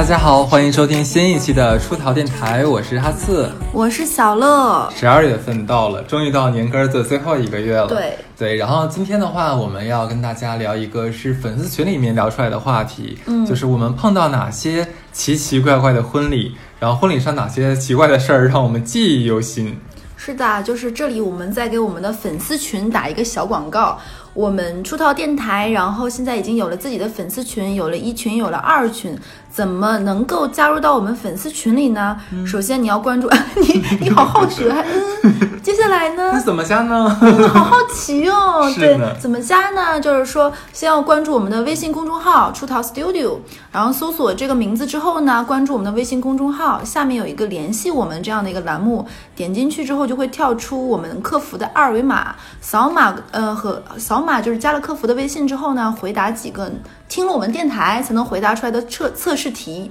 大家好，欢迎收听新一期的出逃电台，我是哈刺，我是小乐。十二月份到了，终于到年根儿的最后一个月了。对对，然后今天的话，我们要跟大家聊一个是粉丝群里面聊出来的话题，嗯就是我们碰到哪些奇奇怪怪的婚礼，然后婚礼上哪些奇怪的事儿让我们记忆犹新。是的，就是这里我们在给我们的粉丝群打一个小广告。我们出逃电台，然后现在已经有了自己的粉丝群，有了一群，有了二群。怎么能够加入到我们粉丝群里呢？嗯首先你要关注 你，你好好学，嗯，接下来呢？那怎么加呢？好好奇哦，对，怎么加呢？就是说，先要关注我们的微信公众号“出逃 Studio”，然后搜索这个名字之后呢，关注我们的微信公众号，下面有一个联系我们这样的一个栏目，点进去之后就会跳出我们客服的二维码，扫码呃和扫码就是加了客服的微信之后呢，回答几个听了我们电台才能回答出来的测测试题。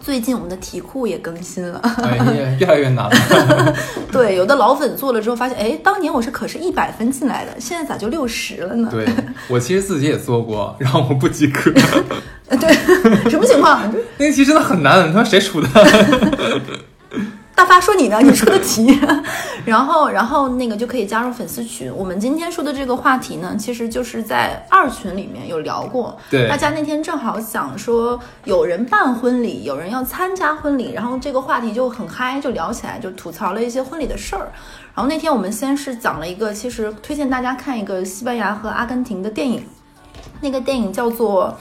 最近我们的题库也更新了。哎呀，越来越难了。对，有的老粉做了之后发现，哎，当年我是可是一百分进来的，现在咋就六十了呢？对我其实自己也做过，然后我不及格。呃，对，什么情况？那个题真的很难，你说谁出的？大发说你呢？你出的题，然后，然后那个就可以加入粉丝群。我们今天说的这个话题呢，其实就是在二群里面有聊过。对大家那天正好想说，有人办婚礼，有人要参加婚礼，然后这个话题就很嗨，就聊起来，就吐槽了一些婚礼的事儿。然后那天我们先是讲了一个，其实推荐大家看一个西班牙和阿根廷的电影，那个电影叫做。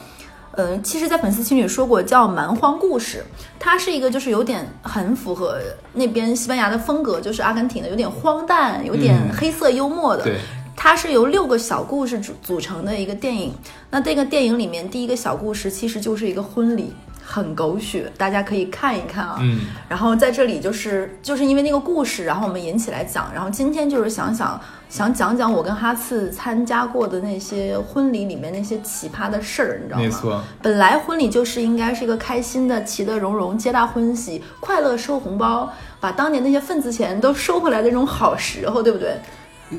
呃，其实，在粉丝群里说过叫《蛮荒故事》，它是一个就是有点很符合那边西班牙的风格，就是阿根廷的，有点荒诞，有点嗯黑色幽默的。对，它是由六个小故事组组成的一个电影。那这个电影里面第一个小故事其实就是一个婚礼，很狗血，大家可以看一看啊。嗯，然后在这里就是就是因为那个故事，然后我们引起来讲。然后今天就是想想想讲讲我跟哈次参加过的那些婚礼里面那些奇葩的事儿，你知道吗？没错。本来婚礼就是应该是一个开心的、其乐融融、皆大欢喜、快乐收红包，把当年那些份子钱都收回来的这种好时候，对不对？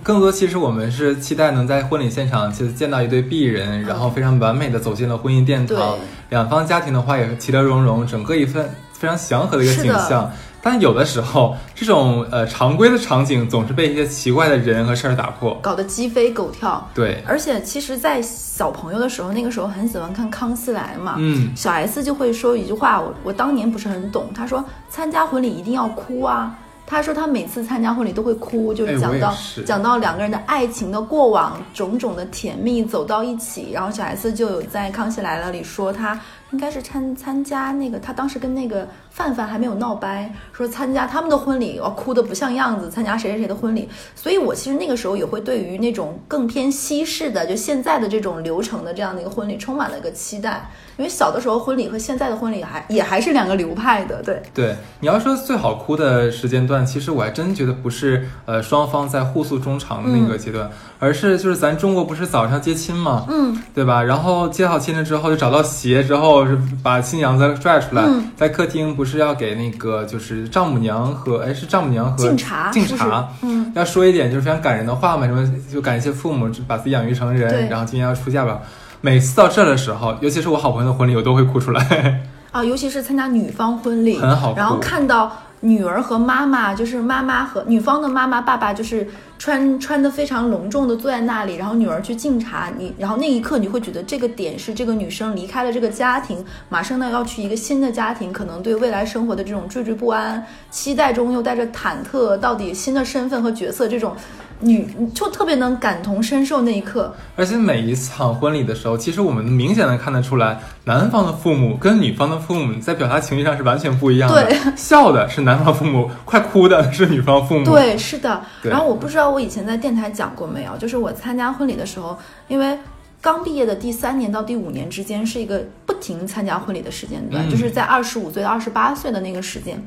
更多其实我们是期待能在婚礼现场，其实见到一对璧人，然后非常完美的走进了婚姻殿堂对。两方家庭的话也是其乐融融，整个一份非常祥和的一个景象。但有的时候，这种呃常规的场景总是被一些奇怪的人和事儿打破。搞得鸡飞狗跳。对，而且其实，在小朋友的时候，那个时候很喜欢看《康熙来了》嘛。嗯，小 S 就会说一句话，我我当年不是很懂。她说参加婚礼一定要哭啊。她说他每次参加婚礼都会哭，就是讲到、讲到两个人的爱情的过往，种种的甜蜜走到一起。然后小 S 就有在《康熙来了》里说他应该是参参加那个，他当时跟那个范范还没有闹掰，说参加他们的婚礼，哦，哭的不像样子，参加谁谁谁的婚礼。所以我其实那个时候也会对于那种更偏西式的，就现在的这种流程的这样的一个婚礼充满了一个期待。因为小的时候婚礼和现在的婚礼还也还是两个流派的，对。对，你要说最好哭的时间段，其实我还真觉得不是呃双方在互诉衷肠的那个阶段，而是就是咱中国不是早上接亲嘛？嗯，对吧？然后接好亲了之后，就找到鞋之后，是把新娘子拽出来，嗯在客厅不是要给那个就是丈母娘和哎是丈母娘和敬茶，敬茶，嗯，要说一点就是非常感人的话嘛，什么就感谢父母把自己养育成人，然后今天要出嫁吧。每次到这儿的时候，尤其是我好朋友的婚礼，我都会哭出来，啊，尤其是参加女方婚礼，很好哭。然后看到女儿和妈妈，就是妈妈和女方的妈妈、爸爸，就是穿穿的非常隆重的坐在那里，然后女儿去敬茶，你，然后那一刻你会觉得这个点是这个女生离开了这个家庭，马上呢要去一个新的家庭，可能对未来生活的这种惴惴不安，期待中又带着忐忑，到底新的身份和角色这种。女就特别能感同身受那一刻，而且每一场婚礼的时候，其实我们明显的看得出来，男方的父母跟女方的父母在表达情绪上是完全不一样的。对，笑的是男方父母，快哭的是女方父母。对，是的。然后我不知道我以前在电台讲过没有，就是我参加婚礼的时候，因为刚毕业的第三年到第五年之间是一个不停参加婚礼的时间段，嗯就是在二十五岁到二十八岁的那个时间。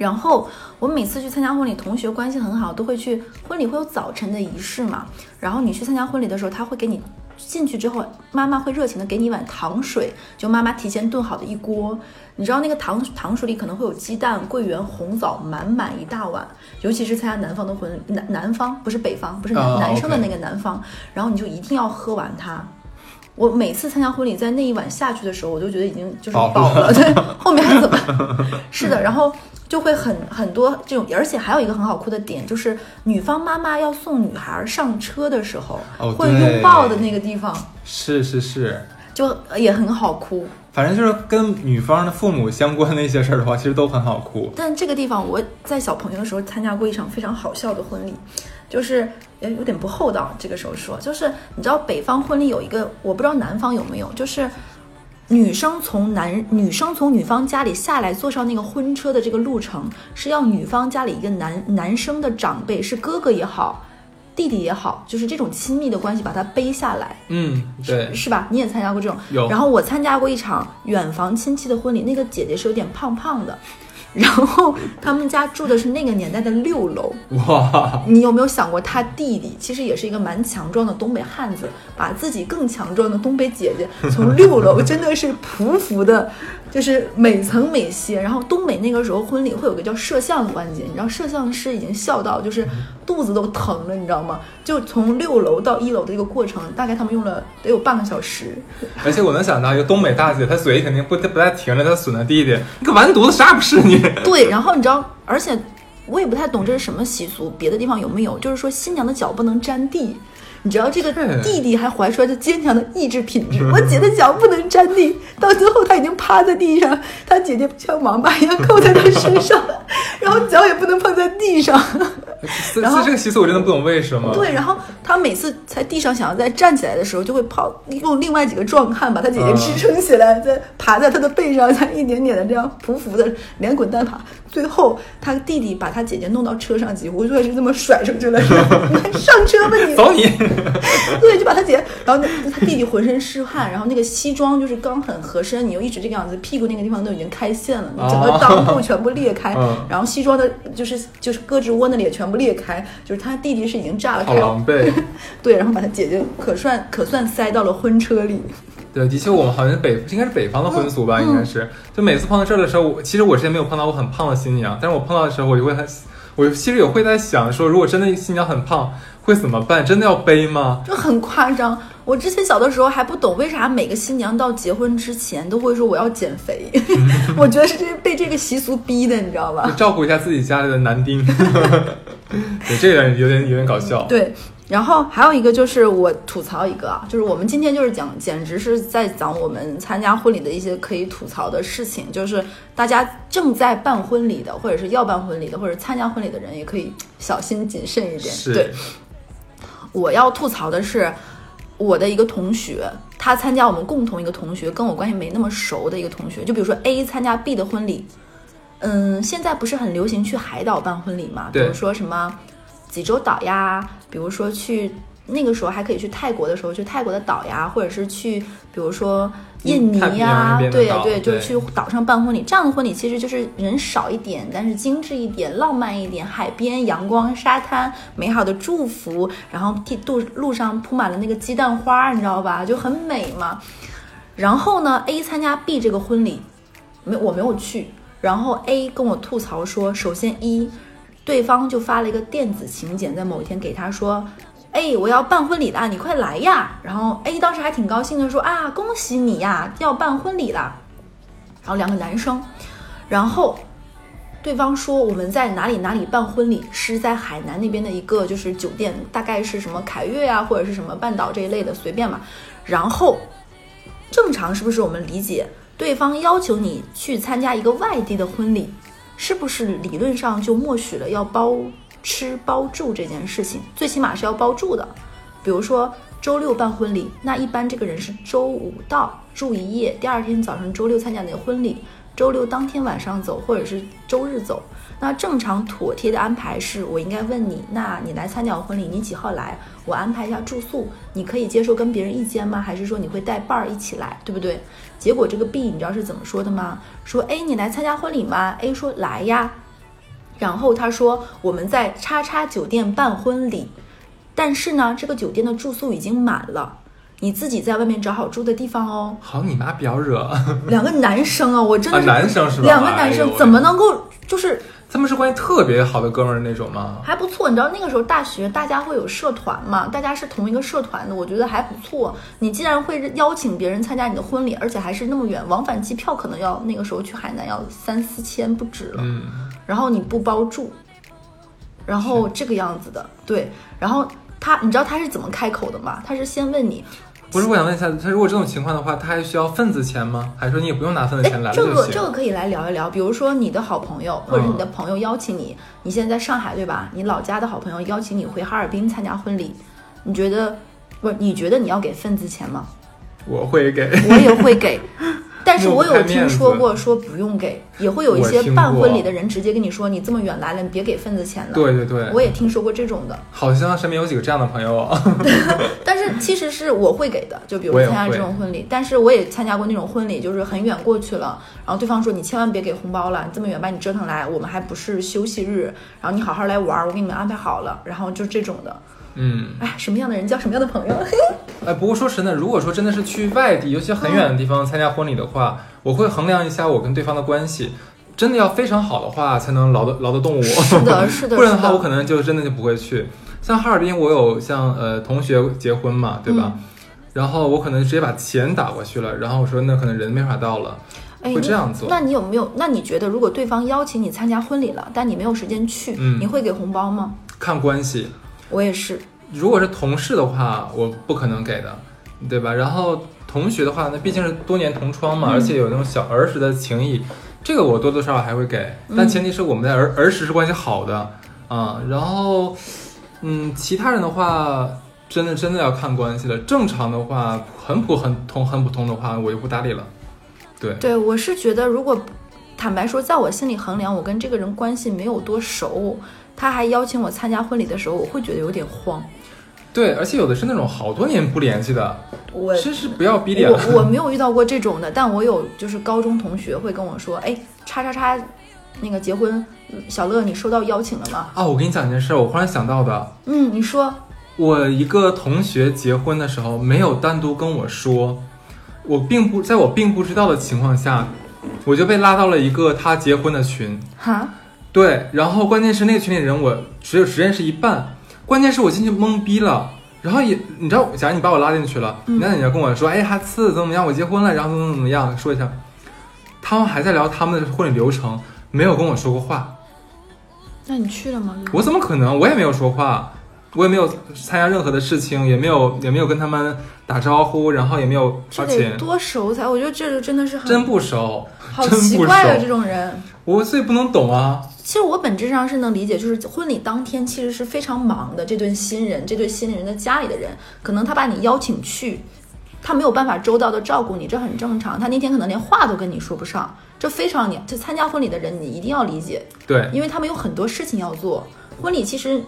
然后我每次去参加婚礼，同学关系很好，都会去婚礼会有早晨的仪式嘛。然后你去参加婚礼的时候，他会给你进去之后，妈妈会热情的给你一碗糖水，就妈妈提前炖好的一锅。你知道那个糖糖水里可能会有鸡蛋、桂圆、红枣，满满一大碗。尤其是参加南方的婚礼，南南方不是北方，不是男、生的那个南方，然后你就一定要喝完它。我每次参加婚礼，在那一晚下去的时候，我就觉得已经就是饱饱了，对，后面还怎么？是的，然后就会很很多这种，而且还有一个很好哭的点，就是女方妈妈要送女孩上车的时候，会拥抱的那个地方，是是是，就也很好哭。反正就是跟女方的父母相关的一些事儿的话，其实都很好哭。但这个地方，我在小朋友的时候参加过一场非常好笑的婚礼，就是也有点不厚道。这个时候说，就是你知道北方婚礼有一个，我不知道南方有没有，就是女生从男女生从女方家里下来，坐上那个婚车的这个路程，是要女方家里一个男男生的长辈，是哥哥也好，弟弟也好，就是这种亲密的关系，把他背下来。嗯，对，是吧？你也参加过这种？有然后我参加过一场远房亲戚的婚礼，那个姐姐是有点胖胖的，然后他们家住的是那个年代的六楼。哇，你有没有想过，他弟弟其实也是一个蛮强壮的东北汉子，把自己更强壮的东北姐姐 从六楼真的是匍匐的，就是每层每歇。然后东北那个时候婚礼会有个叫摄像的环节，你知道摄像师已经笑到就是肚子都疼了，你知道吗？就从六楼到一楼的一个过程，大概他们用了得有半个小时。而且我能想到一个东北大姐，她嘴肯定不不带停着，她损她弟弟，你个完犊子，啥也不是你。对，然后你知道，而且我也不太懂这是什么习俗，别的地方有没有？就是说新娘的脚不能沾地。你知道这个弟弟还怀出来的坚强的意志品质，我姐的脚不能沾地，到最后他已经趴在地上，他姐姐像王八一样扣在他身上，然后脚也不能碰在地上。然后这这个习俗我真的不懂为什么。对，然后他每次在地上想要再站起来的时候，就会跑用另外几个壮汉把他姐姐支撑起来，再爬在他的背上，再一点点的这样匍匐的连滚带爬。最后他弟弟把他姐姐弄到车上，几乎就是这么甩出去了，说上车吧你。走你！对，就把他姐，然后那他弟弟浑身是汗，然后那个西装就是刚很合身，你又一直这个样子，屁股那个地方都已经开线了，你整个哦裆部全部裂开，嗯然后西装的就是就是胳肢窝那里也全部裂开，就是他弟弟是已经炸了好开，狼狈。对，然后把他姐姐可算可算塞到了婚车里。对，的确，我们好像北应该是北方的婚俗吧，嗯应该是。就每次碰到这儿的时候，我其实我之前没有碰到过很胖的新娘，但是我碰到的时候，我就会很，我其实也会在想说，如果真的新娘很胖，会怎么办？真的要背吗？就很夸张。我之前小的时候还不懂为啥每个新娘到结婚之前都会说我要减肥，我觉得是这被这个习俗逼的，你知道吧？照顾一下自己家里的男丁。对，这个有点有点搞笑。对。然后还有一个就是我吐槽一个啊，就是我们今天就是讲，简直是在讲我们参加婚礼的一些可以吐槽的事情，就是大家正在办婚礼的，或者是要办婚礼的，或者参加婚礼的人也可以小心谨慎一点。是对，我要吐槽的是，我的一个同学，他参加我们共同一个同学跟我关系没那么熟的一个同学，就比如说 A 参加 B 的婚礼，嗯，现在不是很流行去海岛办婚礼嘛？比如说什么济州岛呀，比如说去那个时候还可以去泰国的时候去泰国的岛呀，或者是去比如说印尼呀，对呀对，就是去岛上办婚礼。这样的婚礼其实就是人少一点，但是精致一点、浪漫一点，海边、阳光、沙滩、美好的祝福，然后地路路上铺满了那个鸡蛋花，你知道吧？就很美嘛。然后呢，A 参加 B 这个婚礼，没我没有去。然后 A 跟我吐槽说，首先一，对方就发了一个电子请柬，在某一天给他说，哎，我要办婚礼啦，你快来呀！然后 A 当时还挺高兴的说啊，恭喜你呀，要办婚礼啦。然后两个男生，然后对方说我们在哪里哪里办婚礼，是在海南那边的一个就是酒店，大概是什么凯悦啊，或者是什么半岛这一类的，随便嘛。然后正常是不是我们理解，对方要求你去参加一个外地的婚礼，是不是理论上就默许了要包吃包住这件事情？最起码是要包住的。比如说周六办婚礼，那一般这个人是周五到住一夜，第二天早上周六参加那个婚礼，周六当天晚上走，或者是周日走。那正常妥帖的安排是我应该问你，那你来参加我婚礼，你几号来？我安排一下住宿，你可以接受跟别人一间吗？还是说你会带伴儿一起来，对不对？结果这个 B 你知道是怎么说的吗？说 A 你来参加婚礼吗？A 说来呀，然后他说我们在叉叉酒店办婚礼，但是呢，这个酒店的住宿已经满了，你自己在外面找好住的地方哦。好你妈不要惹！两个男生啊，我真的男生是吧两个男生怎么能够就是他们是关系特别好的哥们儿那种吗？还不错，你知道那个时候大学大家会有社团嘛？大家是同一个社团的，我觉得还不错。你既然会邀请别人参加你的婚礼，而且还是那么远，往返机票可能要那个时候去海南要三四千不止了。嗯，然后你不包住，然后这个样子的，对。然后他，你知道他是怎么开口的吗？他是先问你，不是，我想问一下，他如果这种情况的话，他还需要份子钱吗？还是说你也不用拿份子哎钱来，了这个就行？这个可以来聊一聊。比如说你的好朋友或者你的朋友邀请你，你现在在上海对吧？你老家的好朋友邀请你回哈尔滨参加婚礼，你觉得不是？你觉得你要给份子钱吗？我会给。我也会给，但是我有听说过说不用给，也会有一些办婚礼的人直接跟你说，你这么远来了，你别给份子钱了。对对对，我也听说过这种的，好像身边有几个这样的朋友啊。但是其实是我会给的，就比如参加这种婚礼，但是我也参加过那种婚礼，就是很远过去了，然后对方说你千万别给红包了，你这么远把你折腾来，我们还不是休息日，然后你好好来玩儿，我给你们安排好了，然后就这种的，嗯，哎，什么样的人交什么样的朋友，哎，不过说实在，如果说真的是去外地，尤其很远的地方参加婚礼的话，我会衡量一下我跟对方的关系，真的要非常好的话，才能劳得劳得动我。是的，是的，不然的话，我可能就真的就不会去。像哈尔滨，我有像呃同学结婚嘛，对吧？嗯然后我可能直接把钱打过去了，然后我说那可能人没法到了，哎，会这样做。那你有没有？那你觉得，如果对方邀请你参加婚礼了，但你没有时间去，嗯你会给红包吗？看关系，我也是，如果是同事的话，我不可能给的，对吧？然后同学的话，那毕竟是多年同窗嘛，嗯而且有那种小儿时的情谊，这个我多多少少还会给，嗯但前提是我们在儿儿时是关系好的啊。然后，嗯，其他人的话，真的真的要看关系了。正常的话，很普很通很普通的话，我就不搭理了。对，对我是觉得，如果坦白说，在我心里衡量，我跟这个人关系没有多熟，他还邀请我参加婚礼的时候，我会觉得有点慌。对，而且有的是那种好多年不联系的，我真是不要逼脸。我我没有遇到过这种的，但我有就是高中同学会跟我说，哎，叉叉叉，那个结婚，小乐你收到邀请了吗？啊，我跟你讲一件事，我忽然想到的，嗯，你说，我一个同学结婚的时候没有单独跟我说，我并不在我并不知道的情况下，我就被拉到了一个他结婚的群。哈，对，然后关键是那个群里人我只有只认识一半，关键是我进去懵逼了。然后也，你知道，假如你把我拉进去了，嗯那你要跟我说，哎，哈次怎么怎么样，我结婚了，然后怎么怎么样，说一下。他们还在聊他们的婚礼流程，没有跟我说过话。那你去了吗？我怎么可能？我也没有说话，我也没有参加任何的事情，也没有也没有跟他们打招呼，然后也没有花钱，多熟才？我觉得这个真的是很真不熟，好奇怪啊，这种人。我所以不能懂啊。其实我本质上是能理解，就是婚礼当天其实是非常忙的。这对新人，这对新人的家里的人，可能他把你邀请去，他没有办法周到的照顾你，这很正常。他那天可能连话都跟你说不上，这非常你就参加婚礼的人，你一定要理解，对，因为他们有很多事情要做。婚礼其实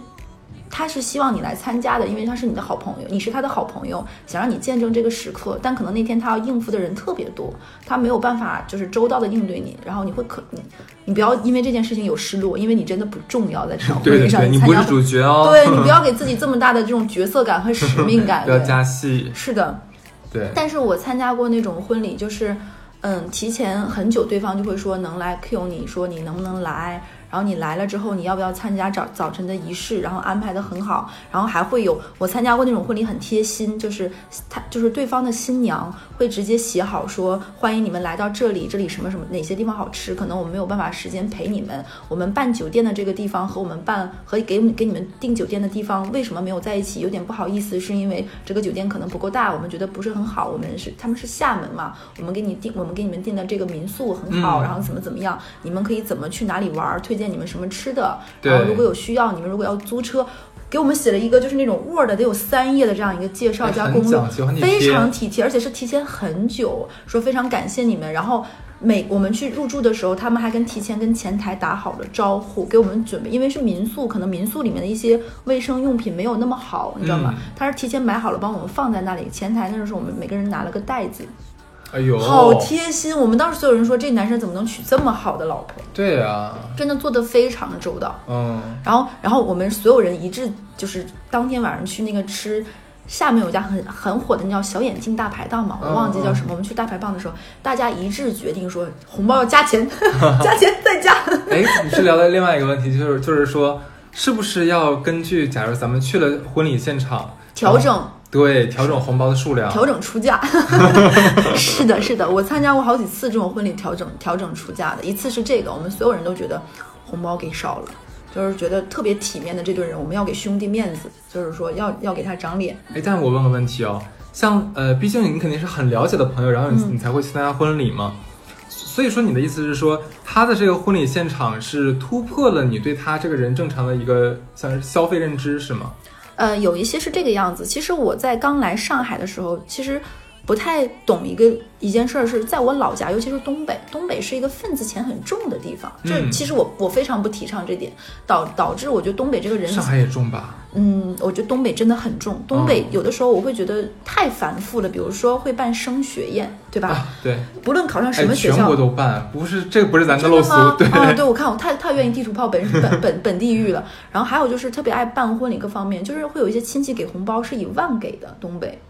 他是希望你来参加的，因为他是你的好朋友，你是他的好朋友，想让你见证这个时刻。但可能那天他要应付的人特别多，他没有办法就是周到的应对你，然后你会可你你不要因为这件事情有失落，因为你真的不重要，在这场 对对对，婚礼上你参加婚。不是主角哦。对你不要 给自己这么大的这种角色感和使命感。不要加戏。是的，对，但是我参加过那种婚礼，就是，嗯，提前很久，对方就会说能来 Q 你说你能不能来，然后你来了之后，你要不要参加早早晨的仪式，然后安排的很好，然后还会有我参加过那种婚礼很贴心，就是他就是对方的新娘会直接写好说欢迎你们来到这里，这里什么什么哪些地方好吃，可能我们没有办法时间陪你们，我们办酒店的这个地方和我们办和给给你们订酒店的地方为什么没有在一起，有点不好意思，是因为这个酒店可能不够大，我们觉得不是很好，我们是他们是厦门嘛，我们给你订我们给你们订的这个民宿很好，嗯。然后怎么怎么样，你们可以怎么去哪里玩儿，推荐你们什么吃的，然后如果有需要，你们如果要租车。给我们写了一个就是那种 Word 得有三页的这样一个介绍加很攻略非常体贴，而且是提前很久说非常感谢你们，然后。每我们去入住的时候，他们还跟提前跟前台打好了招呼，给我们准备，因为是民宿，可能民宿里面的一些卫生用品没有那么好，你知道吗？嗯他是提前买好了，帮我们放在那里。前台那时候我们每个人拿了个袋子，哎呦，好贴心。我们当时所有人说，这男生怎么能娶这么好的老婆？对呀、真的做得非常周到。嗯，然后，然后我们所有人一致就是当天晚上去那个吃下面有家很很火的，那叫小眼镜大排档嘛，我忘记叫什么。我们去大排档的时候，大家一致决定说红包 要加钱，加钱再加。哎，你是聊的另外一个问题，就是就是说，是不是要根据假如咱们去了婚礼现场调整？对，调整红包的数量，调整出价。是的，是的，我参加过好几次这种婚礼调整调整出价的，一次是这个，我们所有人都觉得红包给少了。就是觉得特别体面的这对人，我们要给兄弟面子，就是说要要给他长脸。哎，但我问个问题哦，像呃，毕竟你肯定是很了解的朋友，然后你你才会去参加婚礼嘛。所以说你的意思是说，他的这个婚礼现场是突破了你对他这个人正常的一个像是消费认知是吗？呃，有一些是这个样子。其实我在刚来上海的时候，其实。不太懂一个一件事儿，是在我老家，尤其是东北，东北是一个份子钱很重的地方。这其实我我非常不提倡这点，导导致我觉得东北这个人，上海也重吧？嗯，我觉得东北真的很重。东北有的时候我会觉得太繁复了，比如说会办升学宴，对吧？对，不论考上什么学校，全国都办，不是这个不是咱的陋俗。对啊，对我看我太太愿意地图炮本本本 本地域了。然后还有就是特别爱办婚礼，各方面就是会有一些亲戚给红包是以万给的，东北。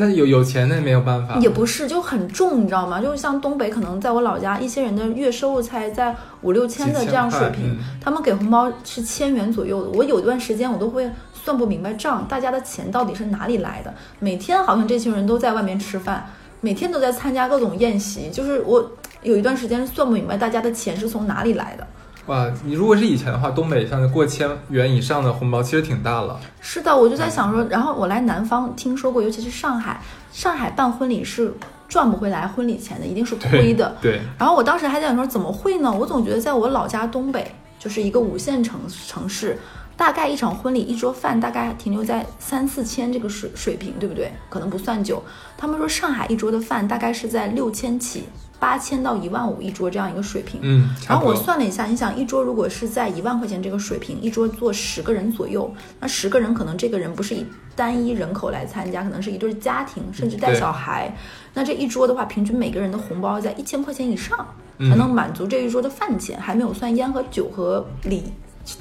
那有有钱那没有办法，也不是就很重，你知道吗？就是像东北，可能在我老家，一些人的月收入才在五六千的这样水平，他们给红包是千元左右的。我有一段时间我都会算不明白账，大家的钱到底是哪里来的？每天好像这群人都在外面吃饭，每天都在参加各种宴席，就是我有一段时间算不明白大家的钱是从哪里来的。哇，你如果是以前的话，东北像过千元以上的红包其实挺大了。是的，我就在想说，然后我来南方听说过，尤其是上海，上海办婚礼是赚不回来婚礼钱的，一定是亏的。对。然后我当时还在想说，怎么会呢？我总觉得在我老家东北，就是一个五线城城市，大概一场婚礼一桌饭大概停留在三四千这个水水平，对不对？可能不算久。他们说上海一桌的饭大概是在六千起。八千到一万五一桌这样一个水平，嗯，然后我算了一下，你想一桌如果是在一万块钱这个水平，一桌坐十个人左右，那十个人可能这个人不是以单一人口来参加，可能是一对家庭，甚至带小孩，那这一桌的话，平均每个人的红包在一千块钱以上，才能满足这一桌的饭钱，还没有算烟和酒和礼，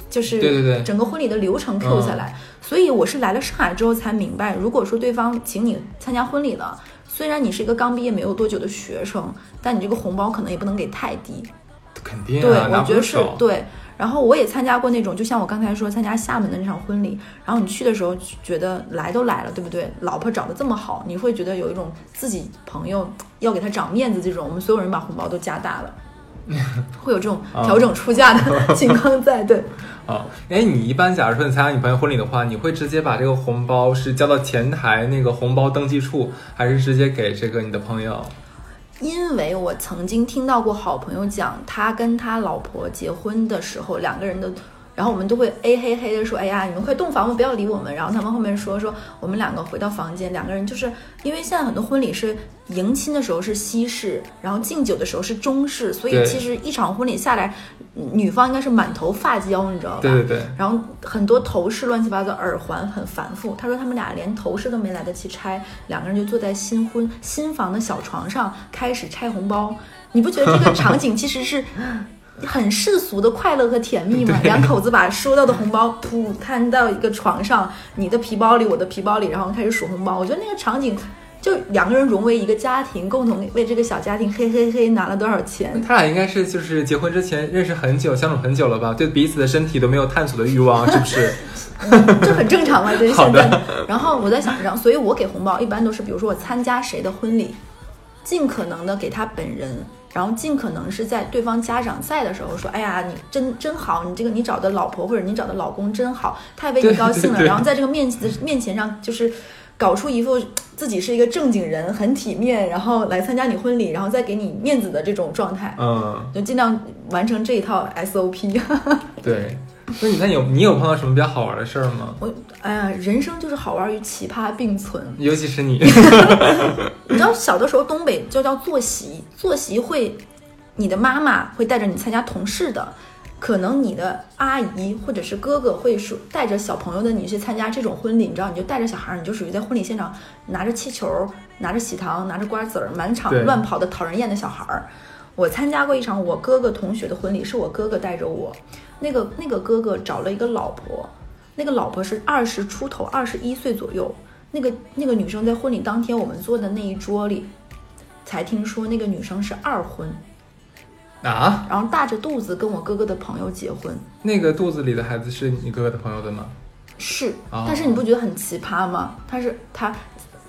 就是对对对，整个婚礼的流程 Q 下来，所以我是来了上海之后才明白，如果说对方请你参加婚礼了。虽然你是一个刚毕业没有多久的学生，但你这个红包可能也不能给太低。肯定，对，我觉得是对。然后我也参加过那种，就像我刚才说参加厦门的那场婚礼，然后你去的时候觉得来都来了，对不对？老婆找的这么好，你会觉得有一种自己朋友要给他长面子这种，我们所有人把红包都加大了。会有这种调整出价的 情况在，对。啊，哎，你一般假如说你参加你朋友婚礼的话，你会直接把这个红包是交到前台那个红包登记处，还是直接给这个你的朋友？因为我曾经听到过好朋友讲，他跟他老婆结婚的时候，两个人的。然后我们都会哎嘿嘿的说，哎呀，你们快洞房吧，不要理我们。然后他们后面说说，我们两个回到房间，两个人就是因为现在很多婚礼是迎亲的时候是西式，然后敬酒的时候是中式，所以其实一场婚礼下来，女方应该是满头发胶，你知道吧？对对对。然后很多头饰乱七八糟，耳环很繁复。他说他们俩连头饰都没来得及拆，两个人就坐在新婚新房的小床上开始拆红包。你不觉得这个场景其实是？很世俗的快乐和甜蜜嘛，两口子把收到的红包铺摊到一个床上，你的皮包里，我的皮包里，然后开始数红包。我觉得那个场景，就两个人融为一个家庭，共同为这个小家庭嘿嘿嘿拿了多少钱。他俩应该是就是结婚之前认识很久，相处很久了吧？对彼此的身体都没有探索的欲望，是不是？这很正常嘛，就是现在。然后我在想，然后所以我给红包一般都是，比如说我参加谁的婚礼，尽可能的给他本人。然后尽可能是在对方家长在的时候说，哎呀，你真真好，你这个你找的老婆或者你找的老公真好，太为你高兴了。然后在这个面子面前上，就是搞出一副自己是一个正经人，很体面，然后来参加你婚礼，然后再给你面子的这种状态。嗯，就尽量完成这一套 SOP。对。那你看有你有碰到什么比较好玩的事儿吗？我哎呀，人生就是好玩与奇葩并存，尤其是你。你知道小的时候东北就叫坐席，坐席会，你的妈妈会带着你参加同事的，可能你的阿姨或者是哥哥会说带着小朋友的你去参加这种婚礼，你知道你就带着小孩，你就属于在婚礼现场拿着气球、拿着喜糖、拿着瓜子儿满场乱跑的讨人厌的小孩儿。我参加过一场我哥哥同学的婚礼，是我哥哥带着我。那个那个哥哥找了一个老婆，那个老婆是二十出头，二十一岁左右。那个那个女生在婚礼当天，我们坐的那一桌里，才听说那个女生是二婚，啊，然后大着肚子跟我哥哥的朋友结婚。那个肚子里的孩子是你哥哥的朋友的吗？是哦，但是你不觉得很奇葩吗？他是他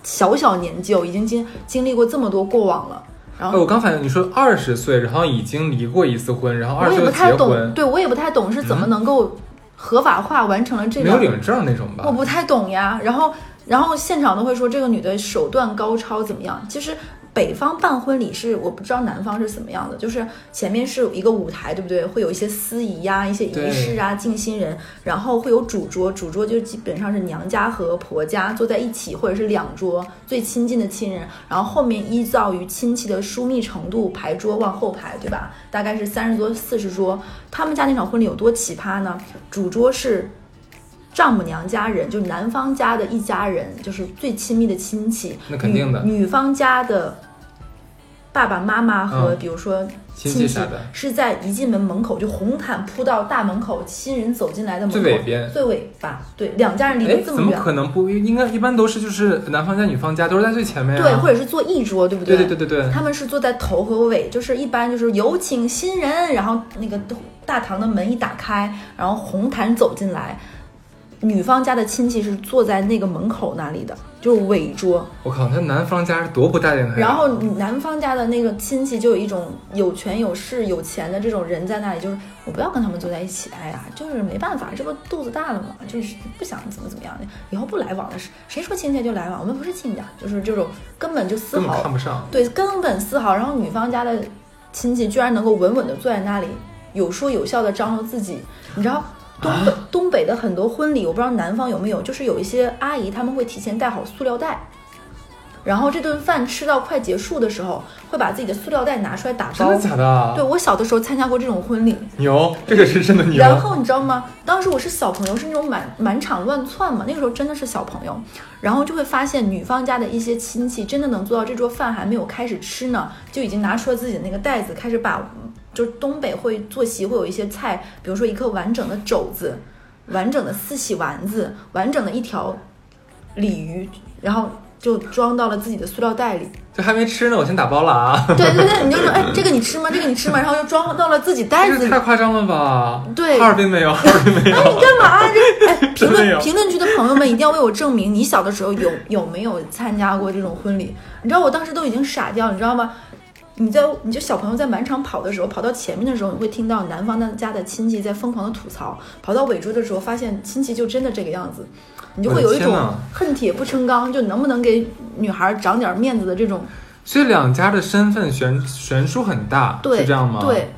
小小年纪哦，已经经经历过这么多过往了，然哎，后我刚反应你说二十岁，然后已经离过一次婚，然后二我也十岁就不太懂，结婚，对我也不太懂是怎么能够合法化完成了这个。没有领证那种吧？我不太懂呀。然后，然后现场都会说这个女的手段高超怎么样？其实北方办婚礼是我不知道南方是怎么样的，就是前面是一个舞台，对不对？会有一些司仪呀、一些仪式啊、敬新人，然后会有主桌，主桌就基本上是娘家和婆家坐在一起，或者是两桌最亲近的亲人，然后后面依照于亲戚的疏密程度排桌往后排，对吧？大概是三十桌、四十桌。他们家那场婚礼有多奇葩呢？主桌是丈母娘家人，就是男方家的一家人，就是最亲密的亲戚。那肯定的。女女方家的爸爸妈妈和嗯。比如说亲戚戚啥的，是在一进门门口就红毯铺到大门口，新人走进来的门口最尾边。最尾巴，对，两家人离哎得，这么远，怎么可能不应该？一般都是就是男方家女方家都是在最前面呀、对，或者是坐一桌，对不对？对对对对，他们是坐在头和尾，就是一般就是有请新人，然后那个大堂的门一打开，然后红毯走进来，女方家的亲戚是坐在那个门口那里的，就是尾桌。我靠，那男方家是多不待见他呀。然后男方家的那个亲戚就有一种有权有势有钱的这种人在那里，就是我不要跟他们坐在一起，哎呀，就是没办法，这不肚子大了嘛，就是不想怎么怎么样的，以后不来往了，谁谁说亲戚就来往，我们不是亲家，就是这种根本就丝毫看不上。对，根本丝毫。然后女方家的亲戚居然能够稳稳的坐在那里，有说有笑的张罗自己。你知道东北、东北的很多婚礼，我不知道南方有没有，就是有一些阿姨她们会提前带好塑料袋，然后这顿饭吃到快结束的时候，会把自己的塑料袋拿出来打包真的。假的？对，我小的时候参加过这种婚礼，牛，这个是真的牛。然后你知道吗？当时我是小朋友，是那种满满场乱窜嘛，那个时候真的是小朋友，然后就会发现女方家的一些亲戚真的能做到这桌饭还没有开始吃呢，就已经拿出了自己的那个袋子，开始把，就是东北会做席会有一些菜，比如说一颗完整的肘子，完整的四喜丸子，完整的一条鲤鱼，然后就装到了自己的塑料袋里。这还没吃呢，我先打包了啊！对对对，你就说，哎，这个你吃吗？这个你吃吗？然后又装到了自己袋子里太。夸张了吧？对哈尔滨没有，哈尔滨没有。哎，你干嘛？这哎，评论评论区的朋友们一定要为我证明，你小的时候有有没有参加过这种婚礼？你知道我当时都已经傻掉，你知道吗？你在你就小朋友在满场跑的时候，跑到前面的时候，你会听到男方的家的亲戚在疯狂的吐槽；跑到尾桌的时候，发现亲戚就真的这个样子，你就会有一种恨铁不成钢，就能不能给女孩长点面子的这种。所以两家的身份悬悬殊很大，对，是这样吗？。对，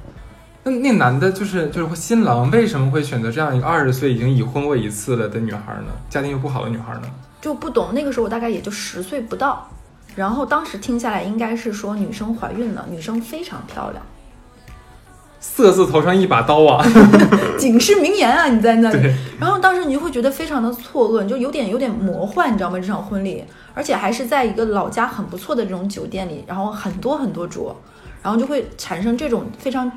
那那男的就是就是新郎为什么会选择这样一个二十岁已经已婚过一次了的女孩呢？家庭又不好的女孩呢？就不懂。那个时候我大概也就十岁不到，然后当时听下来应该是说女生怀孕了，女生非常漂亮。色字头上一把刀啊！警示名言啊！你在那里，然后当时你就会觉得非常的错愕，你就有点有点魔幻，你知道吗？这场婚礼，而且还是在一个老家很不错的这种酒店里，然后很多很多桌，然后就会产生这种非常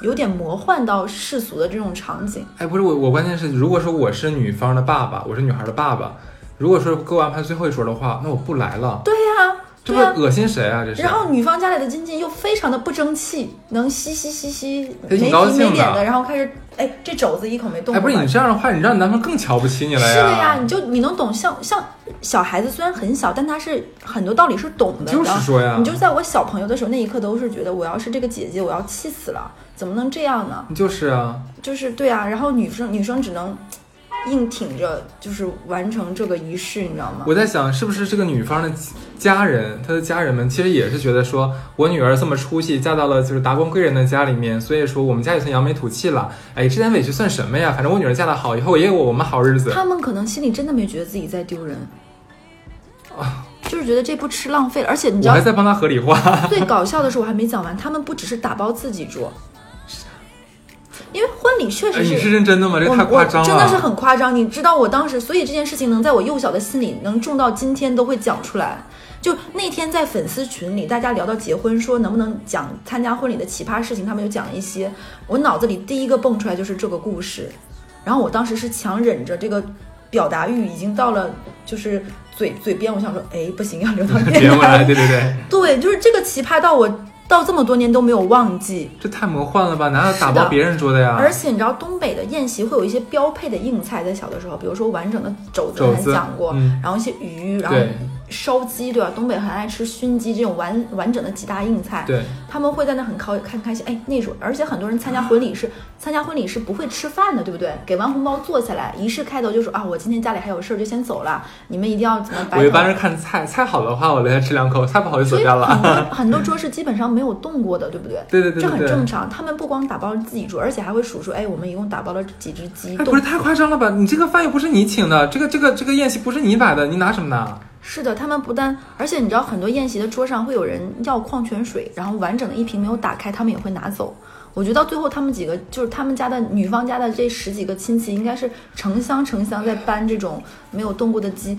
有点魔幻到世俗的这种场景。哎，不是我，我关键是，如果说我是女方的爸爸，我是女孩的爸爸，如果说给我安排最后一桌的话，那我不来了，对呀、这对呀、不恶心谁啊？这是。然后女方家里的经济又非常的不争气，能嘻嘻嘻嘻没高兴的提没脸的，然后开始哎这肘子一口没动哎，不是你这样的话，你让你男朋友更瞧不起你了是的呀，你就你能懂，像像小孩子虽然很小，但他是很多道理是懂的。就是说呀你就在我小朋友的时候，那一刻都是觉得，我要是这个姐姐，我要气死了，怎么能这样呢？就是啊，就是对啊，然后女生女生只能硬挺着，就是完成这个仪式，你知道吗？我在想，是不是这个女方的家人，她的家人们其实也是觉得说，我女儿这么出息，嫁到了就是达官贵人的家里面，所以说我们家也算扬眉吐气了。哎，这点委屈算什么呀？反正我女儿嫁得好，以后也有我们好日子。他们可能心里真的没觉得自己在丢人，啊就是觉得这不吃浪费了，而且你知道我还在帮他合理化。最搞笑的是，我还没讲完，他们不只是打包自己桌，因为婚礼确哎，实你是认真的吗？这个太夸张了。真的是很夸张。你知道我当时，所以这件事情能在我幼小的心里能种到今天都会讲出来。就那天在粉丝群里，大家聊到结婚，说能不能讲参加婚礼的奇葩事情，他们就讲了一些。我脑子里第一个蹦出来就是这个故事，然后我当时是强忍着这个表达欲已经到了就是嘴嘴边，我想说，哎，不行，要留到 别面过来，对对对，对，就是这个奇葩到我到这么多年都没有忘记。这太魔幻了吧？难道打包别人桌的呀？而且你知道东北的宴席会有一些标配的硬菜，在小的时候，比如说完整的肘子，还肘子讲过，然后一些鱼，然后烧鸡，对吧？东北很爱吃熏鸡这种完完整的几大硬菜，对，他们会在那很开很开心，哎，那种，而且很多人参加婚礼是参加婚礼是不会吃饭的，对不对？给完红包坐下来，仪式开头就说啊，我今天家里还有事儿，就先走了，你们一定要怎么摆。我一般是看菜，菜好的话我留下吃两口，菜不好就走掉很多了。很多桌是基本上没有动过的，对不对？对对对这。很正常。他们不光打包自己桌，而且还会数数，哎，我们一共打包了几只鸡，哎，不是太夸张了吧？你这个饭又不是你请的，这个这个这个宴席不是你摆的，你拿什么拿？是的，他们不但，而且你知道，很多宴席的桌上会有人要矿泉水，然后完整的一瓶没有打开，他们也会拿走。我觉得到最后，他们几个就是他们家的女方家的这十几个亲戚，应该是成箱成箱在搬这种没有动过的鸡。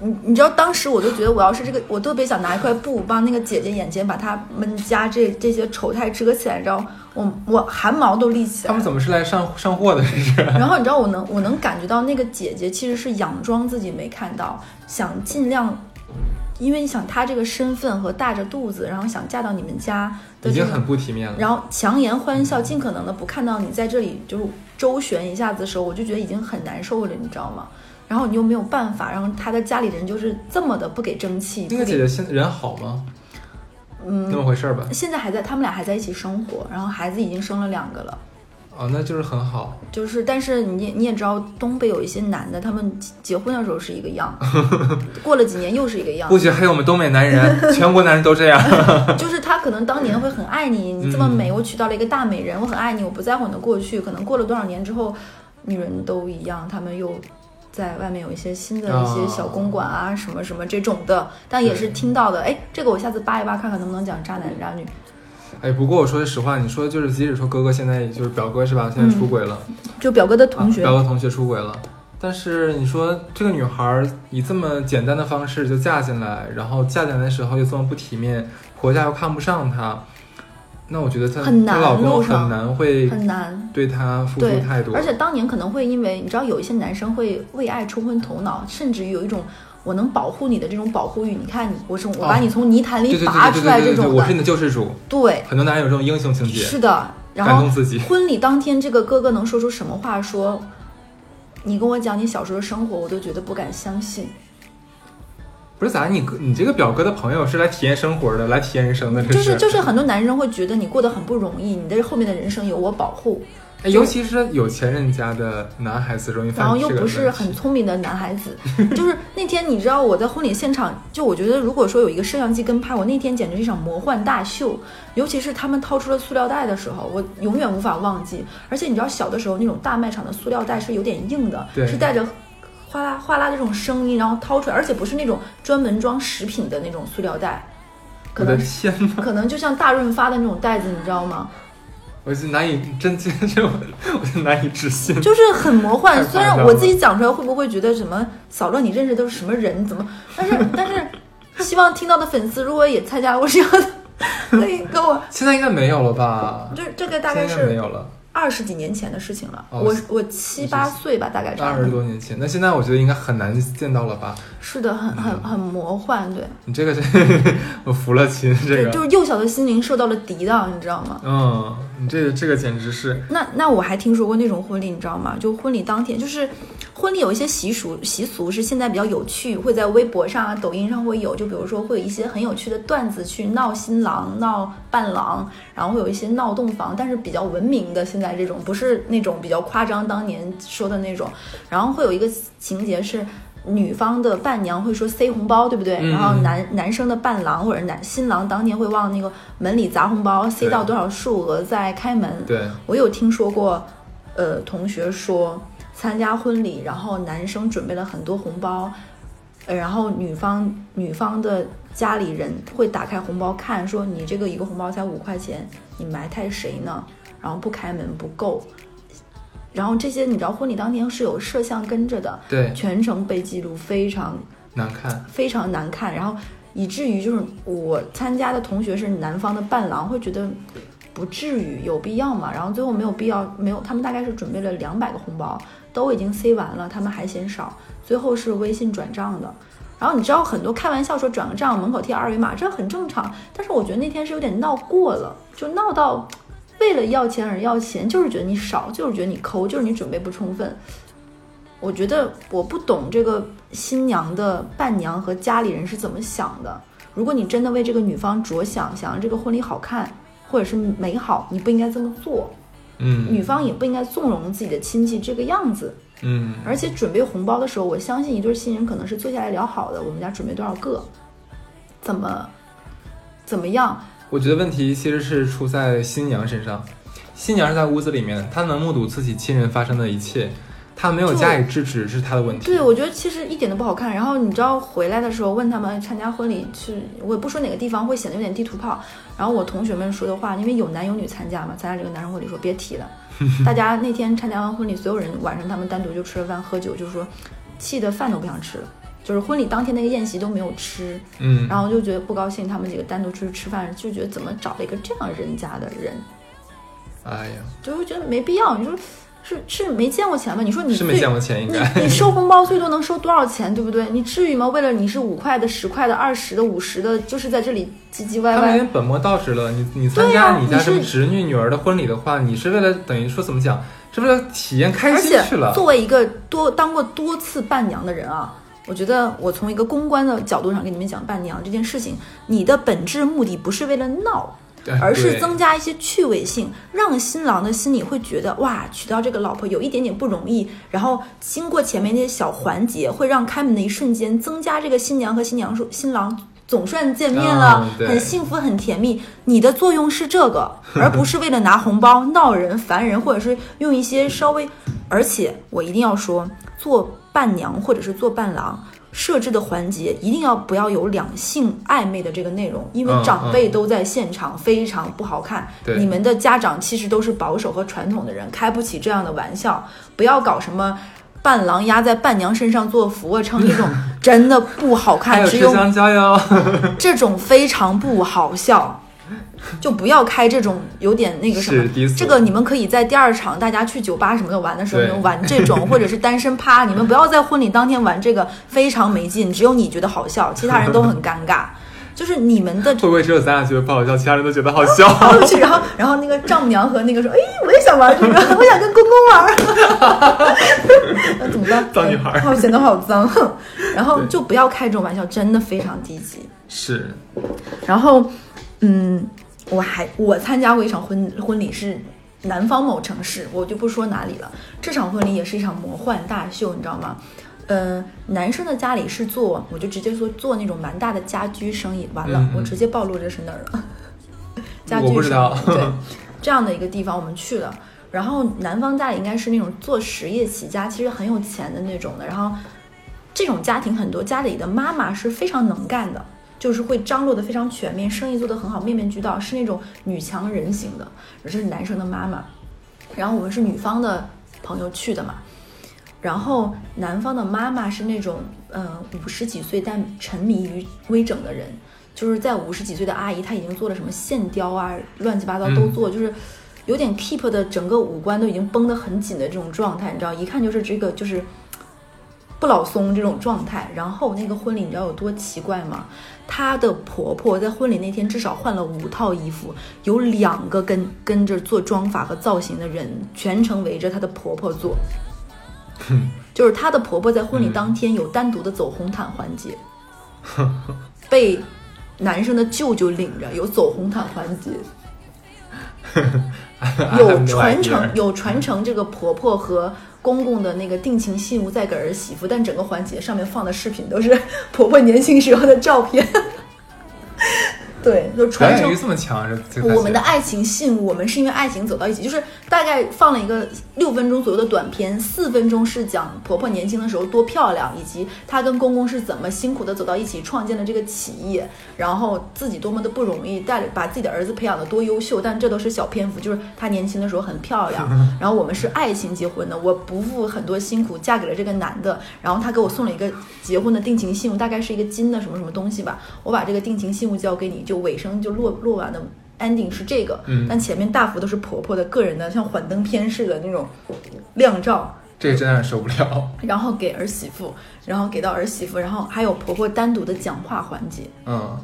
你你知道，当时我就觉得，我要是这个，我特别想拿一块布帮那个姐姐眼前把他们家这这些丑态遮起来，你知道，我我汗毛都立起来。他们怎么是来上上货的？这是？然后你知道我能我能感觉到那个姐姐其实是佯装自己没看到，想尽量，因为你想她这个身份和大着肚子，然后想嫁到你们家的这种，已经很不体面了。然后强颜欢笑，尽可能的不看到你在这里就是周旋一下子的时候，我就觉得已经很难受了，你知道吗？然后你又没有办法，然后她的家里人就是这么的不给争气，那个姐姐现在人好吗？嗯，那么回事儿吧。现在还在，他们俩还在一起生活，然后孩子已经生了两个了。哦，那就是很好。就是，但是你你也知道，东北有一些男的，他们结婚的时候是一个样，过了几年又是一个样不。许黑我们东北男人，全国男人都这样。就是他可能当年会很爱你，你这么嗯美，我娶到了一个大美人，我很爱你，我不在乎你的过去。可能过了多少年之后，女人都一样，他们又在外面有一些新的一些小公馆啊，什么什么这种的，但也是听到的。哎，这个我下次扒一扒，看看能不能讲渣男渣女。哎，不过我说句实话，你说就是，即使说哥哥现在就是表哥是吧？现在出轨了，就表哥的同学，啊表哥同学出轨了。但是你说这个女孩儿以这么简单的方式就嫁进来，然后嫁进来的时候又这么不体面，婆家又看不上她，那我觉得她她老公很难会很难。对她付出太多。而且当年可能会因为你知道，有一些男生会为爱冲昏头脑，甚至于有一种我能保护你的这种保护欲。你看你，我从我把你从泥潭里拔出来这种的，我是你的救世主。对，很多男人有这种英雄情节，是的。然后自己。婚礼当天，这个哥哥能说出什么话说？你跟我讲你小时候的生活，我都觉得不敢相信。不是咋？你哥你这个表哥的朋友是来体验生活的，来体验人生的，就是就是很多男人会觉得你过得很不容易，你的后面的人生有我保护，哎尤其是有钱人家的男孩子容易犯然后又不是很聪明的男孩子，就是那天你知道我在婚礼现场，就我觉得如果说有一个摄像机跟拍，我那天简直是一场魔幻大秀，尤其是他们掏出了塑料袋的时候，我永远无法忘记。而且你知道小的时候那种大卖场的塑料袋是有点硬的，是带着哗啦哗啦这种声音，然后掏出来，而且不是那种专门装食品的那种塑料袋，可能！可能就像大润发的那种袋子，你知道吗？我就难以真真就我我就难以置信。就是很魔幻。虽然我自己讲出来，会不会觉得什么扫乐你认识都是什么人？怎么？但是 但是，希望听到的粉丝如果也参加过这样的，可以跟我。现在应该没有了吧？就这个大概现在应该没是有了，二十几年前的事情了。哦我我七八岁吧，大概差二十多。年前。那现在我觉得应该很难见到了吧？是的，很很很魔幻，对你这个是，我服了亲，这对，个，就是幼小的心灵受到了涤荡，你知道吗？嗯，你这个这个简直是，那那我还听说过那种婚礼，你知道吗？就婚礼当天，就是婚礼有一些习俗习俗是现在比较有趣，会在微博上啊、抖音上会有，就比如说会有一些很有趣的段子去闹新郎、闹伴郎，然后会有一些闹洞房，但是比较文明的现在这种，不是那种比较夸张当年说的那种，然后会有一个情节是。女方的伴娘会说塞红包，对不对？嗯然后男男生的伴郎或者男新郎当天会往那个门里砸红包，塞到多少数额再开门。对，我有听说过，呃，同学说参加婚礼，然后男生准备了很多红包，呃，然后女方女方的家里人会打开红包看，说你这个一个红包才五块钱，你埋汰谁呢？然后不开门不够。然后这些你知道，婚礼当天是有摄像跟着的，对，全程被记录，非常难看，非常难看，然后以至于就是我参加的同学是男方的伴郎，会觉得不至于有必要嘛？然后最后没有必要，没有，他们大概是准备了两百个红包，都已经塞完了，他们还嫌少，最后是微信转账的。然后你知道很多开玩笑说转个账，门口贴二维码，这很正常。但是我觉得那天是有点闹过了，就闹到为了要钱而要钱，就是觉得你少，就是觉得你抠，就是你准备不充分。我觉得我不懂这个新娘的伴娘和家里人是怎么想的。如果你真的为这个女方着想，想让这个婚礼好看或者是美好，你不应该这么做。嗯，女方也不应该纵容自己的亲戚这个样子。嗯，而且准备红包的时候，我相信一对新人可能是坐下来聊好的，我们家准备多少个，怎么怎么样？我觉得问题其实是出在新娘身上。新娘是在屋子里面，她能目睹自己亲人发生的一切，她没有加以制止是他的问题。对，我觉得其实一点都不好看。然后你知道回来的时候问他们参加婚礼去，我也不说哪个地方会显得有点地图炮。然后我同学们说的话，因为有男有女参加嘛，参加这个男生婚礼说别提了。大家那天参加完婚礼，所有人晚上他们单独就吃了饭喝酒，就是说气的饭都不想吃了，就是婚礼当天那个宴席都没有吃，嗯，然后就觉得不高兴，他们几个单独出去吃饭，就觉得怎么找了一个这样人家的人，哎呀，就会觉得没必要。你说是是没见过钱吗？你说你是没见过钱，应你该你收红包最多能收多少钱，对不对？你至于吗？为了你是五块的、十块的、二十的、五十的，就是在这里唧唧歪歪。他们本末倒置了。你你参对加你家什么侄女女儿的婚礼的话，你是为了等于说怎么讲，是为了体验开心去了。作为一个多当过多次伴娘的人啊，我觉得我从一个公关的角度上跟你们讲伴娘这件事情，你的本质目的不是为了闹，对而是增加一些趣味性，让新郎的心里会觉得哇，娶到这个老婆有一点点不容易。然后经过前面那些小环节，会让开门的一瞬间增加这个新娘和新娘说新郎。总算见面了，嗯很幸福，很甜蜜。你的作用是这个，而不是为了拿红包闹人、烦人，或者是用一些稍微。而且我一定要说，做伴娘或者是做伴郎设置的环节，一定要不要有两性暧昧的这个内容，因为嗯长辈都在现场，非常不好看。对你们的家长其实都是保守和传统的人，开不起这样的玩笑。不要搞什么伴郎压在伴娘身上做俯卧撑这种，真的不好还看。只有香蕉哟。这种非常不好笑，就不要开这种有点那个什么这个你们可以在第二场大家去酒吧什么的玩的时候，对你们玩这种，或者是单身趴，你们不要在婚礼当天玩这个，非常没劲。只有你觉得好笑，其他人都很尴尬。就是你们的会不会只有咱俩觉得不好笑，其他人都觉得好笑？然后然后那个丈母娘和那个说，哎，我也想玩这个，我想跟公公玩。那怎么办？脏女孩好显得好脏。然后就不要开这种玩笑，真的非常低级。是，然后，嗯，我还我参加过一场婚婚礼，是南方某城市，我就不说哪里了。这场婚礼也是一场魔幻大秀，你知道吗？嗯，男生的家里是做，我就直接说做那种蛮大的家居生意。完了，我直接暴露这是哪儿了？家居我不知道对，这样的一个地方我们去了。然后男方家里应该是那种做实业起家，其实很有钱的那种的。然后这种家庭很多家里的妈妈是非常能干的，就是会张罗的非常全面，生意做得很好，面面俱到，是那种女强人型的。这是男生的妈妈，然后我们是女方的朋友去的嘛。然后男方的妈妈是那种，呃，五十几岁但沉迷于微整的人，就是在五十几岁的阿姨，她已经做了什么线雕啊，乱七八糟都做，就是有点 keep 的整个五官都已经绷得很紧的这种状态，你知道，一看就是这个就是不老松这种状态。然后那个婚礼你知道有多奇怪吗？她的婆婆在婚礼那天至少换了五套衣服，有两个跟跟着做妆发和造型的人全程围着她的婆婆做。就是她的婆婆在婚礼当天有单独的走红毯环节，被男生的舅舅领着有走红毯环节，有 传承有传承这个婆婆和公公的那个定情信物在给儿媳妇，但整个环节上面放的视频都是 婆婆年轻时候的照片。对，就传承这么强，我们的爱情信物，我们是因为爱情走到一起，就是大概放了一个六分钟左右的短片，四分钟是讲婆婆年轻的时候多漂亮，以及她跟公公是怎么辛苦的走到一起，创建了这个企业，然后自己多么的不容易，带把自己的儿子培养的多优秀，但这都是小篇幅，就是她年轻的时候很漂亮，然后我们是爱情结婚的，我不负很多辛苦嫁给了这个男的，然后他给我送了一个结婚的定情信物，大概是一个金的什么什么东西吧，我把这个定情信物交给你，就尾声就落落完的 ending 是这个，嗯但前面大幅都是婆婆的个人的像幻灯片似的那种亮照，这个真让人受不了。然后给儿媳妇，然后给到儿媳妇，然后还有婆婆单独的讲话环节。嗯，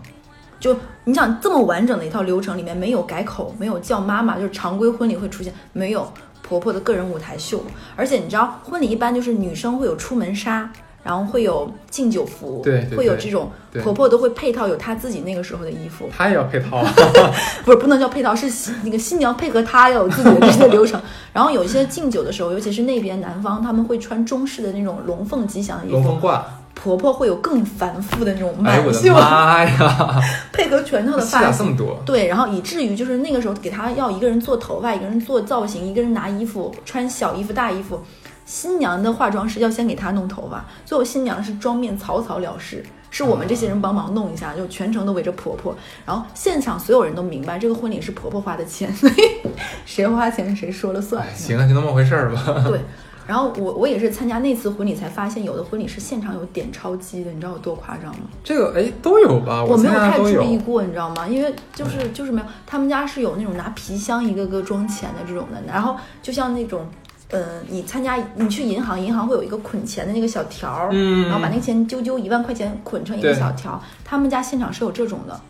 就你想这么完整的一套流程里面没有改口，没有叫妈妈，就是常规婚礼会出现没有婆婆的个人舞台秀，而且你知道婚礼一般就是女生会有出门纱，然后会有敬酒服，对会有这种婆婆都会配套有她自己那个时候的衣服，她也要配套。不是不能叫配套，是新那个新娘配合她要有自己的这些流程。然后有一些敬酒的时候，尤其是那边南方他们会穿中式的那种龙凤吉祥的衣服，龙凤褂，婆婆会有更繁复的那种哎我的妈呀，配合全套的发型。这么多？对，然后以至于就是那个时候给她要一个人做头发，一个人做造型，一个人拿衣服穿小衣服、大衣服。新娘的化妆师要先给她弄头发，最后新娘是妆面草草了事，是我们这些人帮忙弄一下，就全程都围着婆婆。然后现场所有人都明白这个婚礼是婆婆花的钱，所 以谁花钱谁说了算哎，。行啊，就那么回事儿吧。对，然后我我也是参加那次婚礼才发现，有的婚礼是现场有点钞机的，你知道有多夸张吗？这个哎都有吧？我没有太注意有。过，你知道吗？因为就是就是没有，他们家是有那种拿皮箱一个个装钱的这种的，然后就像那种。呃，你参加你去银行，银行会有一个捆钱的那个小条儿，嗯。然后把那个钱揪揪一万块钱捆成一个小条。他们家现场是有这种的，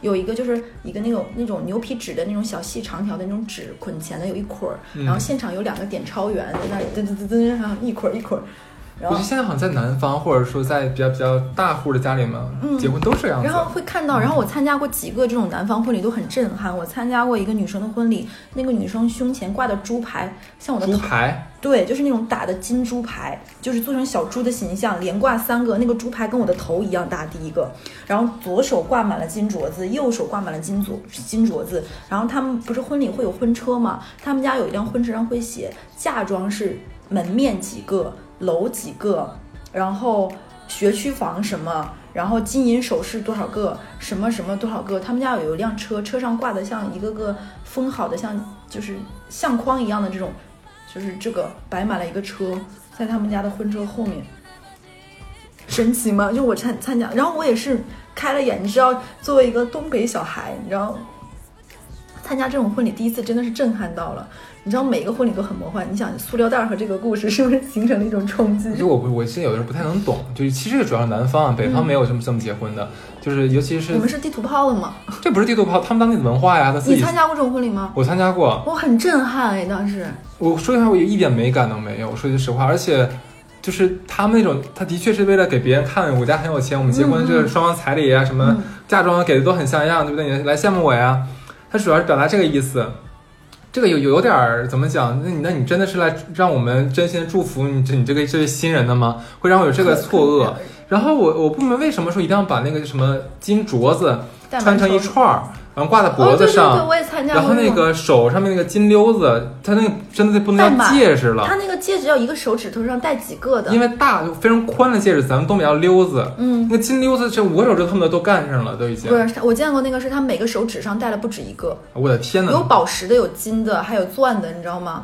有一个就是一个那种那种牛皮纸的那种小细长条的那种纸捆钱的有一捆儿，嗯。然后现场有两个点钞员在那里噔噔噔噔，然后一捆儿一捆儿，然后我觉得现在好像在南方，或者说在比较比较大户的家里面、嗯结婚都是这样子。然后会看到，然后我参加过几个这种南方婚礼都很震撼。我参加过一个女生的婚礼，那个女生胸前挂的猪牌像我的猪头，排，对，就是那种打的金猪牌，就是做成小猪的形象，连挂三个，那个猪牌跟我的头一样大，第一个。然后左手挂满了金镯子，右手挂满了金镯金镯子。然后他们不是婚礼会有婚车吗？他们家有一辆婚车上会写嫁妆是门面几个，楼几个，然后学区房什么，然后金银首饰多少个，什么什么多少个。他们家有一辆车，车上挂的像一个个封好的像就是相框一样的这种，就是这个摆满了一个车，在他们家的婚车后面。神奇吗？就我参参加，然后我也是开了眼，你知道，作为一个东北小孩，你知道，参加这种婚礼第一次真的是震撼到了。你知道每个婚礼都很魔幻，你想塑料袋儿和这个故事是不是形成了一种冲击？就我不，我现在有的时候不太能懂，就是其实主要是南方啊，北方没有这么这么结婚的，就是尤其是你们是地图炮的吗？这不是地图炮，他们当地的文化呀，他自己。你参加过这种婚礼吗？我参加过，我很震撼哎，当时。我说句实话，我一点美感都没有。我说句实话，而且就是他们那种，他的确是为了给别人看，我家很有钱，我们结婚就是双方彩礼啊，什么嗯嫁妆给的都很像样，对不对？你来羡慕我呀。他主要是表达这个意思。这个有有点儿怎么讲？那你那你真的是来让我们真心祝福你这你这个这位新人的吗？会让我有这个错愕。然后我我不明白为什么说一定要把那个什么金镯子穿成一串儿，然后挂在脖子上，对对，我也参加然后。那个手上面那个金溜子，它那个真的不能叫戴戒指了他，那个戒指要一个手指头上戴几个的因。为大就非常宽的戒指，咱们东北叫溜子，嗯，那金溜子这五个手指头恨不得都干上了，都已经不。是，我见过那个是他每个手指上戴了不止一个，我的天有，宝石的，有金的，还有钻的，你知道吗？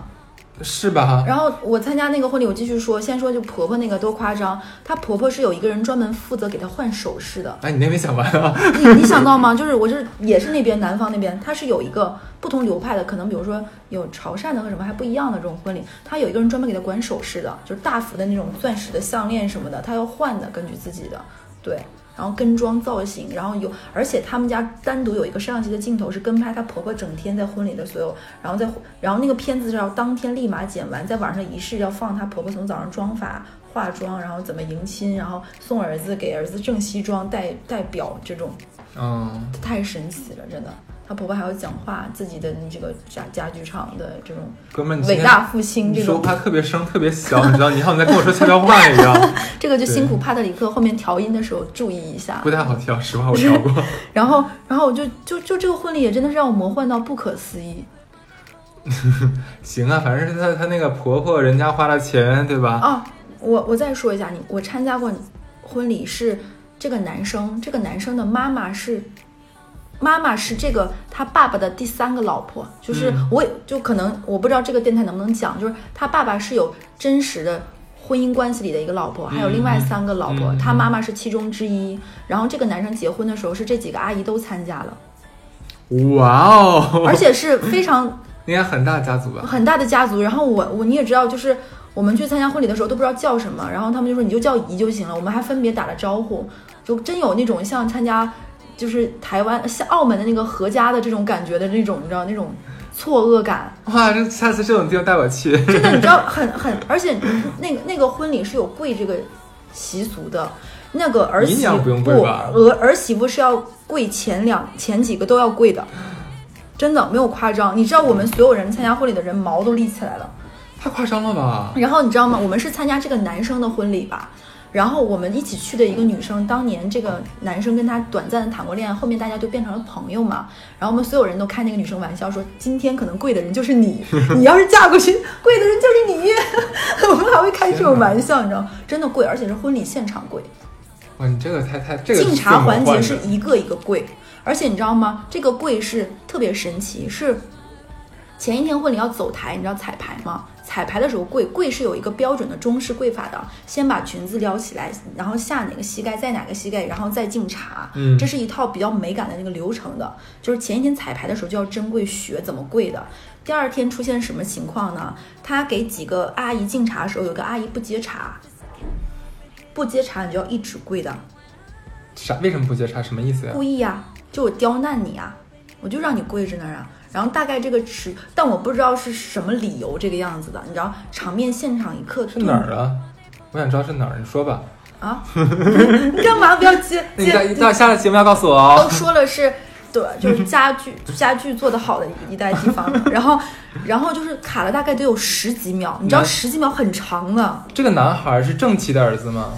是吧？然后我参加那个婚礼，我继续说，先说就婆婆那个多夸张，她婆婆是有一个人专门负责给她换首饰的。哎，你那没讲完啊？你你想到吗？就是我是也是那边南方那边，它是有一个不同流派的，可能比如说有潮汕的和什么还不一样的这种婚礼，他有一个人专门给她管首饰的，就是大幅的那种钻石的项链什么的，他要换的，根据自己的对。然后跟妆造型，然后有，而且他们家单独有一个摄像机的镜头是跟拍她婆婆整天在婚礼的所有，然后在然后那个片子是要当天立马剪完，在晚上仪式要放她婆婆从早上妆发、化妆，然后怎么迎亲，然后送儿子给儿子正西装、戴戴表这种，嗯，太神奇了，真的。她婆婆还要讲话，自己的这个家家具厂的这种哥们伟大复兴你说这种，话特别声，特别小，你知道？你好像在跟我说悄悄话一样，这个就辛苦帕特里克后面调音的时候注意一下不。太好调。实话，我调过。然后，然后我就就就这个婚礼也真的是让我魔幻到不可思议 行啊，反正是她她那个婆婆人家花了钱，对吧？啊！我我再说一下，你我参加过婚礼是这个男生，这个男生的妈妈是妈妈是这个他爸爸的第三个老婆，就是嗯我也就可能我不知道这个电台能不能讲，就是他爸爸是有真实的。婚姻关系里的一个老婆，还有另外三个老婆，他妈妈是其中之一。然后这个男生结婚的时候，是这几个阿姨都参加了。哇哦，而且是非常 应该很大家族吧？很大的家族。然后我我你也知道，就是我们去参加婚礼的时候都不知道叫什么，然后他们就说你就叫姨就行了。我们还分别打了招呼，就真有那种像参加就是台湾像澳门的那个合家的这种感觉的那种，你知道那种错愕感。哇，这下次这种地方带我去。真的，你知道很很，而且那个那个婚礼是有跪这个习俗的。那个儿媳 妇不儿儿媳妇是要跪前两前几个都要跪的，真的没有夸张。你知道我们所有人参加婚礼的人毛都立起来了。太夸张了吧？然后你知道吗？我们是参加这个男生的婚礼吧，然后我们一起去的一个女生，当年这个男生跟她短暂的谈过恋爱，后面大家就变成了朋友嘛。然后我们所有人都开那个女生玩笑说，今天可能跪的人就是你，你要是嫁过去，跪的人就是你。我们还会开这种玩笑，你知道，真的跪，而且是婚礼现场跪。哇，你这个太太这个敬茶环节是一个一个跪，而且你知道吗？这个跪是特别神奇，是前一天婚礼要走台，你知道彩排吗？彩排的时候跪跪是有一个标准的中式跪法的，先把裙子撩起来，然后下哪个膝盖，在哪个膝盖，然后再敬茶。嗯这是一套比较美感的那个流程的，就是前一天彩排的时候就要珍贵学怎么跪的。第二天出现什么情况呢？他给几个阿姨敬茶的时候，有个阿姨不接茶，不接茶你就要一直跪的。啥？为什么不接茶？什么意思呀？故意呀、就我刁难你啊、我就让你跪着那儿啊。然后大概这个尺，但我不知道是什么理由这个样子的，你知道，场面现场一刻是哪儿啊？我想知道是哪儿，你说吧。啊？你 干嘛不要接那 你到接？到下了节目要告诉我哦。都说了是，对，就是家具家具做的好的一带地方，然后然后就是卡了大概得有十几秒，你知道十几秒很长的，这个男孩是正妻的儿子吗？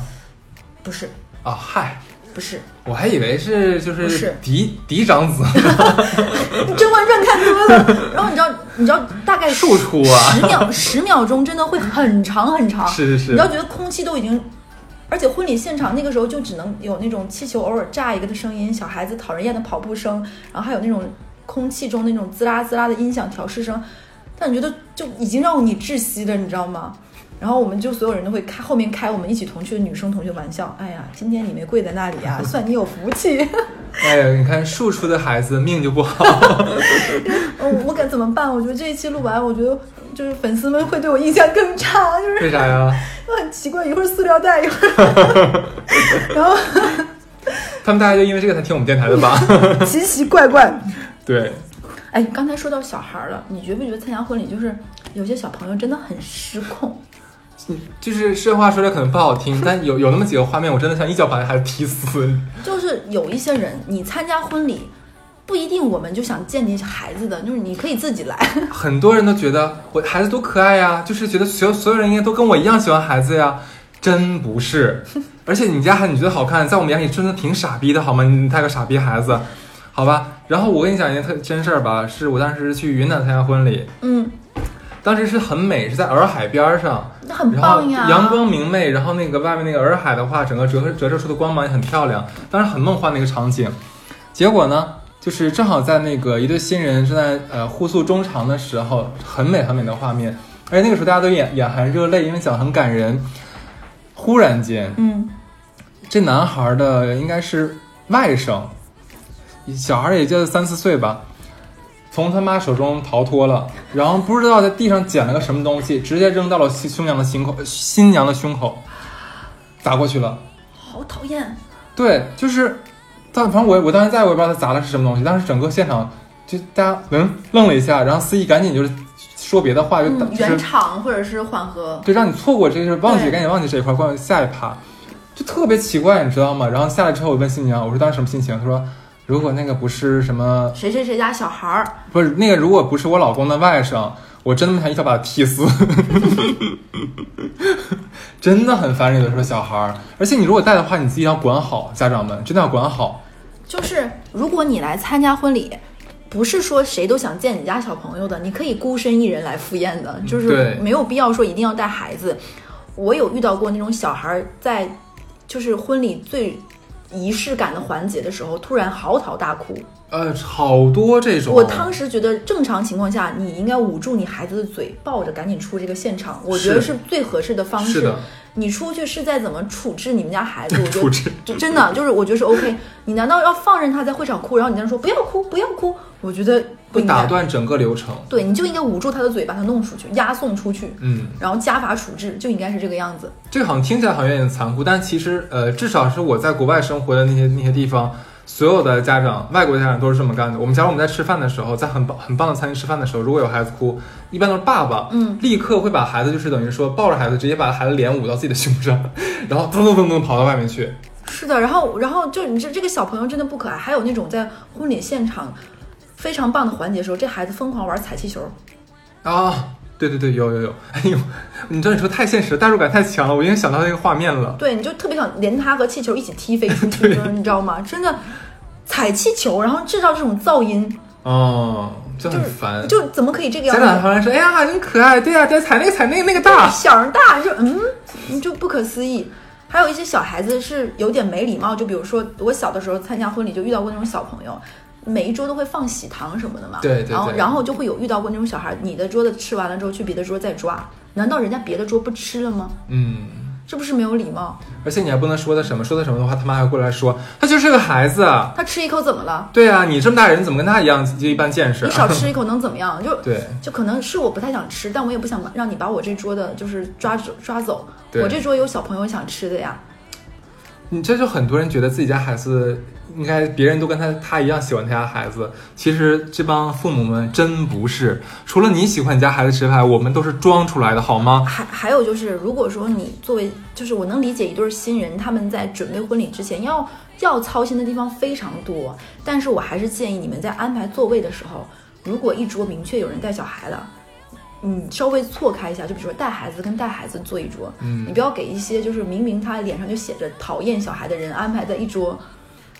不是啊，嗨，不是，我还以为是就是是。嫡嫡长子，《甄嬛传》看多了，然后你知道你知道大概庶出啊。十秒十秒钟真的会很长很长，是是。是你要觉得空气都已经，而且婚礼现场那个时候就只能有那种气球偶尔炸一个的声音，小孩子讨人厌的跑步声，然后还有那种空气中那种滋啦滋啦的音响调试声，但你觉得就已经让你窒息了，你知道吗？然后我们就所有人都会开后面开我们一起同去的女生同学玩笑，哎呀，今天你没跪在那里啊，算你有福气。哎呀，你看庶出的孩子命就不好。嗯，我该怎么办？我觉得这一期录完，我觉得就是粉丝们会对我印象更差，就是为啥呀？很奇怪，一会儿塑料袋，一会儿，然后他们大家就因为这个才听我们电台的吧？奇奇怪怪。对，哎，刚才说到小孩儿了，你觉不觉得参加婚礼就是有些小朋友真的很失控？就是这话说的可能不好听，但有有那么几个画面，我真的想一脚把那孩子踢死。就是有一些人，你参加婚礼，不一定我们就想见你孩子的，就是你可以自己来。很多人都觉得我孩子多可爱呀，就是觉得所有所有人应该都跟我一样喜欢孩子呀，真不是。而且你家孩子你觉得好看，在我们眼里真的挺傻逼的好吗？你带个傻逼孩子，好吧？然后我跟你讲一件特真事儿吧，是我当时去云南参加婚礼，嗯，当时是很美，是在洱海边儿上，那很然后棒呀。阳光明媚，然后那个外面那个洱海的话，整个折射折射出的光芒也很漂亮，当时很梦幻的一个场景。结果呢，就是正好在那个一对新人正在呃互诉衷肠的时候，很美很美的画面，而且那个时候大家都眼眼含热泪，因为讲得很感人。忽然间，嗯，这男孩的应该是外甥，小孩也就三四岁吧，从他妈手中逃脱了，然后不知道在地上捡了个什么东西，直接扔到了新新娘的心口，新娘的胸口，砸过去了。好讨厌。对，就是，但反正我我当时在我也不知道他砸的是什么东西，当时整个现场就大家嗯愣了一下，然后司仪赶紧就是说别的话，就嗯，就是圆场或者是缓和。对，让你错过这个，就是忘记，赶紧忘记这一块，过下一趴，就特别奇怪，你知道吗？然后下来之后，我问新娘，我说当时什么心情？她说，如果那个不是什么，谁谁谁家小孩儿，不是那个，如果不是我老公的外甥，我真的想一脚把他踢死。真的很烦人，有的时候小孩儿，而且你如果带的话，你自己要管好，家长们真的要管好。就是如果你来参加婚礼，不是说谁都想见你家小朋友的，你可以孤身一人来赴宴的，就是没有必要说一定要带孩子。我有遇到过那种小孩儿在，就是婚礼最仪式感的环节的时候，突然嚎啕大哭。呃，好多这种。我当时觉得正常情况下，你应该捂住你孩子的嘴，抱着赶紧出这个现场，我觉得是是最合适的方式是的。你出去是在怎么处置你们家孩子，我觉得处置就真的就是我觉得是 OK。你难道要放任他在会场哭，然后你在那说不要哭不要哭？我觉得不会打断整个流程。对，你就应该捂住他的嘴，把他弄出去，押送出去，嗯，然后家法处置，就应该是这个样子。这个好像听起来好像有点残酷，但其实呃，至少是我在国外生活的那些那些地方，所有的家长，外国家长都是这么干的。我们假如我们在吃饭的时候，在很棒很棒的餐厅吃饭的时候，如果有孩子哭，一般都是爸爸，嗯，立刻会把孩子就是等于说抱着孩子，直接把孩子脸捂到自己的胸上，然后噔噔噔噔跑到外面去。是的，然后然后就你这这个小朋友真的不可爱。还有那种在婚礼现场非常棒的环节的时候，这孩子疯狂玩踩气球，啊，对对对，有有有，哎呦，你知道你说太现实，代入感太强了，我已经想到那个画面了。对，你就特别想连他和气球一起踢飞出去，你知道吗？真的踩气球，然后制造这种噪音，哦，就很烦。就怎么可以这个样家长子？突然说：“哎呀，真可爱，对呀、对，踩那个踩那个那个大。响儿大，就嗯，你就不可思议。还有一些小孩子是有点没礼貌，就比如说我小的时候参加婚礼就遇到过那种小朋友，每一桌都会放喜糖什么的嘛，对对对然后然后就会有遇到过那种小孩，你的桌子吃完了之后去别的桌再抓，难道人家别的桌不吃了吗？嗯，这不是没有礼貌？而且你还不能说他什么，说他什么的话，他妈还过来说他就是个孩子。他吃一口怎么了？对啊，你这么大人怎么跟他一样就一般见识？你少吃一口能怎么样？就对就可能是我不太想吃，但我也不想让你把我这桌的就是抓走抓走。我这桌有小朋友想吃的呀。你这就很多人觉得自己家孩子应该别人都跟他他一样喜欢他家孩子，其实这帮父母们真不是，除了你喜欢你家孩子之外，我们都是装出来的好吗？还还有就是，如果说你作为，就是我能理解一对新人他们在准备婚礼之前要要操心的地方非常多，但是我还是建议你们在安排座位的时候，如果一桌明确有人带小孩的，你稍微错开一下，就比如说带孩子跟带孩子坐一桌，嗯你不要给一些就是明明他脸上就写着讨厌小孩的人安排在一桌。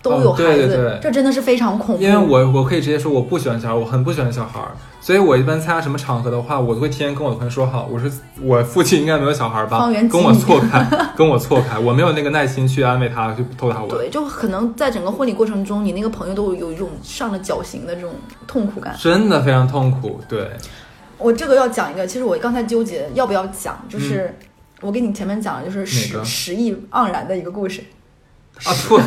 都有哦孩子，对对对这真的是非常恐怖。因为我我可以直接说我不喜欢小孩，我很不喜欢小孩，所以我一般参加什么场合的话，我都会提前跟我的朋友说好，我说我附近应该没有小孩吧，方圆几跟我错开，跟我错开，我没有那个耐心去安慰他，去逗他玩。对，就可能在整个婚礼过程中，你那个朋友都有一种上了绞刑的这种痛苦感。真的非常痛苦，对，我这个要讲一个，其实我刚才纠结要不要讲，就是、我给你前面讲的就是十十亿盎然的一个故事，啊错了，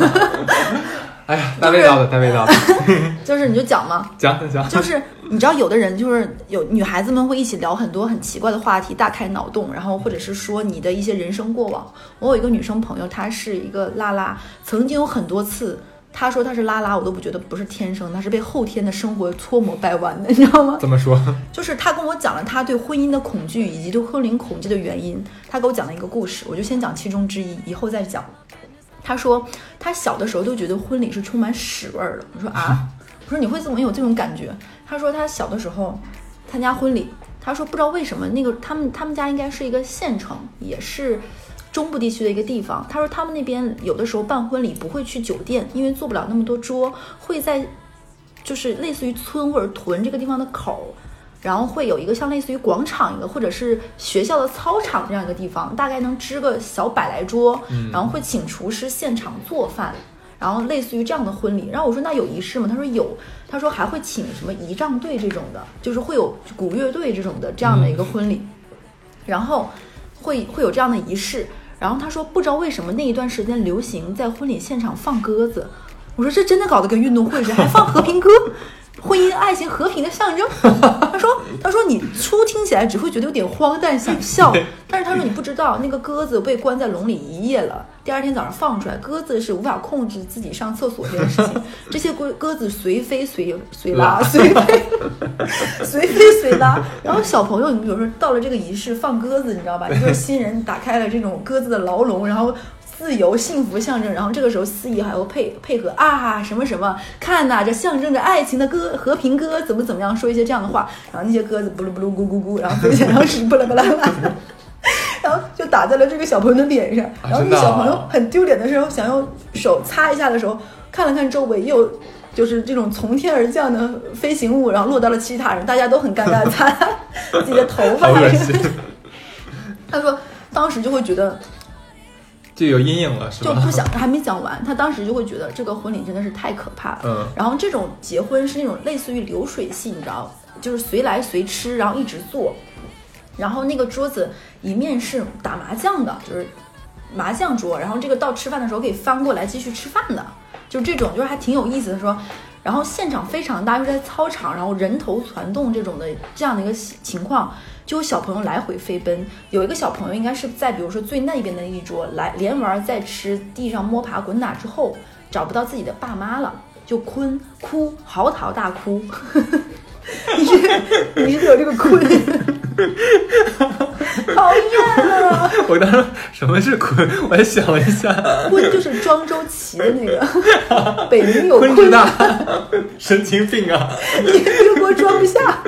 哎呀，带味道的，带味道的，就是你就讲嘛，讲讲，就是你知道有的人就是有女孩子们会一起聊很多很奇怪的话题，大开脑洞，然后或者是说你的一些人生过往。我有一个女生朋友，她是一个拉拉，曾经有很多次。她说他是拉拉，我都不觉得不是天生，他是被后天的生活搓磨掰弯的，你知道吗？怎么说？就是他跟我讲了他对婚姻的恐惧以及对婚龄恐惧的原因。他给我讲了一个故事，我就先讲其中之一，以后再讲。他说他小的时候都觉得婚礼是充满屎味儿的。我说啊，我说你会怎么有这种感觉？他说他小的时候参加婚礼，他说不知道为什么那个他们他们家应该是一个县城，也是。中部地区的一个地方，他说他们那边有的时候办婚礼不会去酒店，因为坐不了那么多桌，会在就是类似于村或者屯这个地方的口儿，然后会有一个像类似于广场一个，或者是学校的操场这样一个地方，大概能支个小百来桌，然后会请厨师现场做饭，然后类似于这样的婚礼。然后我说那有仪式吗？他说有，他说还会请什么仪仗队这种的，就是会有鼓乐队这种的这样的一个婚礼，然后会会有这样的仪式。然后他说不知道为什么那一段时间流行在婚礼现场放鸽子，我说这真的搞得跟运动会似的，还放和平鸽，婚姻、爱情、和平的象征。他说他说你初听起来只会觉得有点荒诞，想笑，但是他说你不知道那个鸽子被关在笼里一夜了，第二天早上放出来，鸽子是无法控制自己上厕所这件事情，这些鸽鸽子随飞随随拉拉随飞 随飞随拉。然后小朋友，你比如说到了这个仪式放鸽子，你知道吧？就是新人打开了这种鸽子的牢笼，然后。自由幸福象征，然后这个时候司仪还要配配合啊什么什么，看呐、这象征着爱情的歌和平歌怎么怎么样，说一些这样的话，然后那些鸽子咕噜咕噜咕咕咕，然后飞起来，然后屎不啦不啦啦，然后就打在了这个小朋友的脸上，然后那小朋友很丢脸的时候，想用手擦一下的时候，看了看周围，又就是这种从天而降的飞行物，然后落到了其他人，大家都很尴尬，擦自己的头发 他说当时就会觉得。就有阴影了，是吧？就不想还没讲完，他当时就会觉得这个婚礼真的是太可怕了。嗯然后这种结婚是那种类似于流水戏，你知道，就是随来随吃，然后一直做。然后那个桌子一面是打麻将的，就是麻将桌，然后这个到吃饭的时候可以翻过来继续吃饭的，就这种就是还挺有意思的说。然后现场非常大，又在操场，然后人头攒动这种的这样的一个情况，就有小朋友来回飞奔。有一个小朋友应该是在比如说最那边的一桌来连玩再吃，地上摸爬滚打之后找不到自己的爸妈了，就坤哭嚎啕大哭。你是 你是有这个坤？讨厌啊！我当时什么是鲲？我还想了一下，鲲就是庄周齐的那个，北冥有坤之大，神经病啊！你这个给我装不下，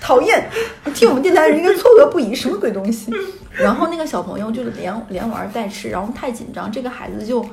讨厌！听我们电台的人应该错愕不已，什么鬼东西？然后那个小朋友就是连连玩带吃，然后太紧张，这个孩子就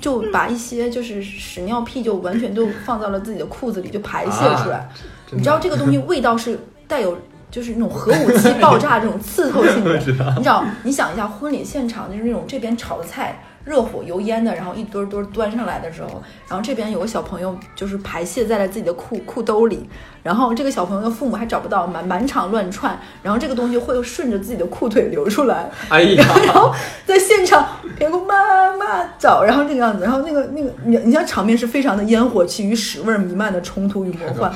就把一些就是屎尿屁就完全都放到了自己的裤子里，就排泄出来。你知道这个东西味道是带有。就是那种核武器爆炸这种刺 透性的，你知道？你想一下，婚礼现场就是那种这边炒的菜热火油烟的，然后一堆堆端上来的时候，然后这边有个小朋友就是排泄在了自己的裤裤兜里，然后这个小朋友的父母还找不到，满满场乱窜，然后这个东西会顺着自己的裤腿流出来，哎呀，然后在现场别个妈妈找，然后这个样子，然后那个那个你你像场面是非常的烟火气与屎味弥漫的冲突与魔幻。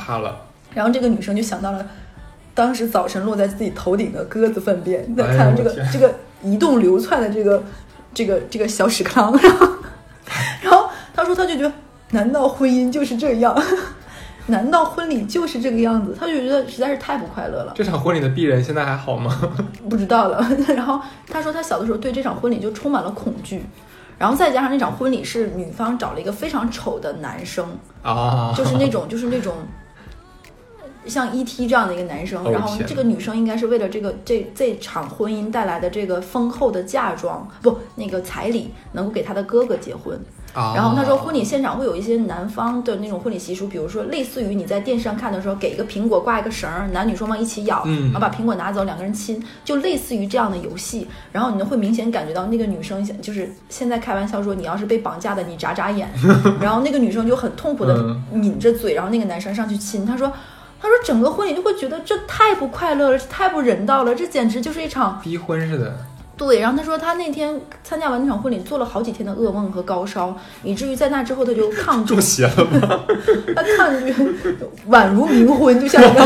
然后这个女生就想到了。当时早晨落在自己头顶的鸽子粪便，再看到这个这个移动流窜的这个这个这个小屎坑，然后然后他说他就觉得，难道婚姻就是这样？难道婚礼就是这个样子？他就觉得实在是太不快乐了。这场婚礼的鄙人现在还好吗？不知道了。然后他说他小的时候对这场婚礼就充满了恐惧，然后再加上那场婚礼是女方找了一个非常丑的男生啊，就是那种就是那种。像 E.T. 这样的一个男生，然后这个女生应该是为了这个这这场婚姻带来的这个丰厚的嫁妆，不，那个彩礼能够给他的哥哥结婚。然后他说，婚礼现场会有一些男方的那种婚礼习俗，比如说类似于你在电视上看的时候，给一个苹果挂一个绳儿，男女双方一起咬，然后把苹果拿走，两个人亲，就类似于这样的游戏。然后你会明显感觉到那个女生就是现在开玩笑说，你要是被绑架的，你眨眨眼。然后那个女生就很痛苦的抿着嘴，然后那个男生上去亲，他说。他说：“整个婚礼就会觉得这太不快乐了，太不人道了，这简直就是一场逼婚似的。”对，然后他说他那天参加完那场婚礼，做了好几天的噩梦和高烧，以至于在那之后他就抗拒。中邪了吗？他抗拒，宛如冥婚，就像一个，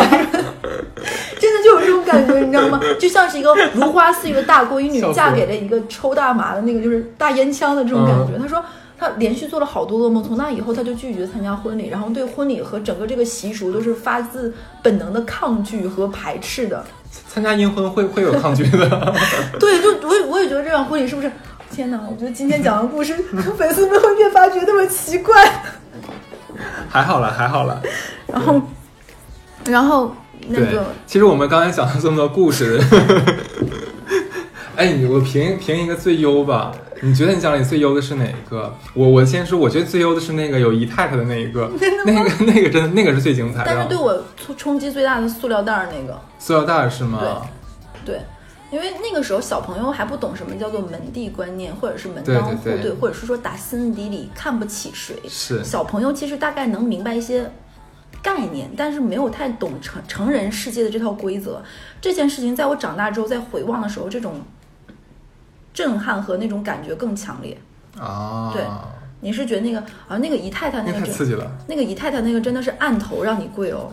真的就有这种感觉，你知道吗？就像是一个如花似玉的大闺女嫁给了一个抽大麻的那个，就是大烟枪的这种感觉。他说。他连续做了好多噩梦，从那以后他就拒绝参加婚礼，然后对婚礼和整个这个习俗都是发自本能的抗拒和排斥的。参加阴婚会会有抗拒的。对，就我也我也觉得这场婚礼是不是？天哪，我觉得今天讲的故事，粉丝们会越发觉得那么奇怪。还好了，还好了。然后，然后那个，其实我们刚才讲了这么多故事。哎，我评评一个最优吧。你觉得你讲里最优的是哪一个？我我先说，我觉得最优的是那个有姨太太的那一个，那个那个真的那个是最精彩的。但是对我冲冲击最大的塑料袋儿那个。塑料袋儿是吗？对，对，因为那个时候小朋友还不懂什么叫做门第观念，或者是门当户对，或者是说打心底里看不起谁。是小朋友其实大概能明白一些概念，但是没有太懂成成人世界的这套规则。这件事情在我长大之后再回望的时候，这种。震撼和那种感觉更强烈啊！对，你是觉得那个啊，那个姨太太那个太刺激了，那个姨太太那个真的是按头让你跪哦，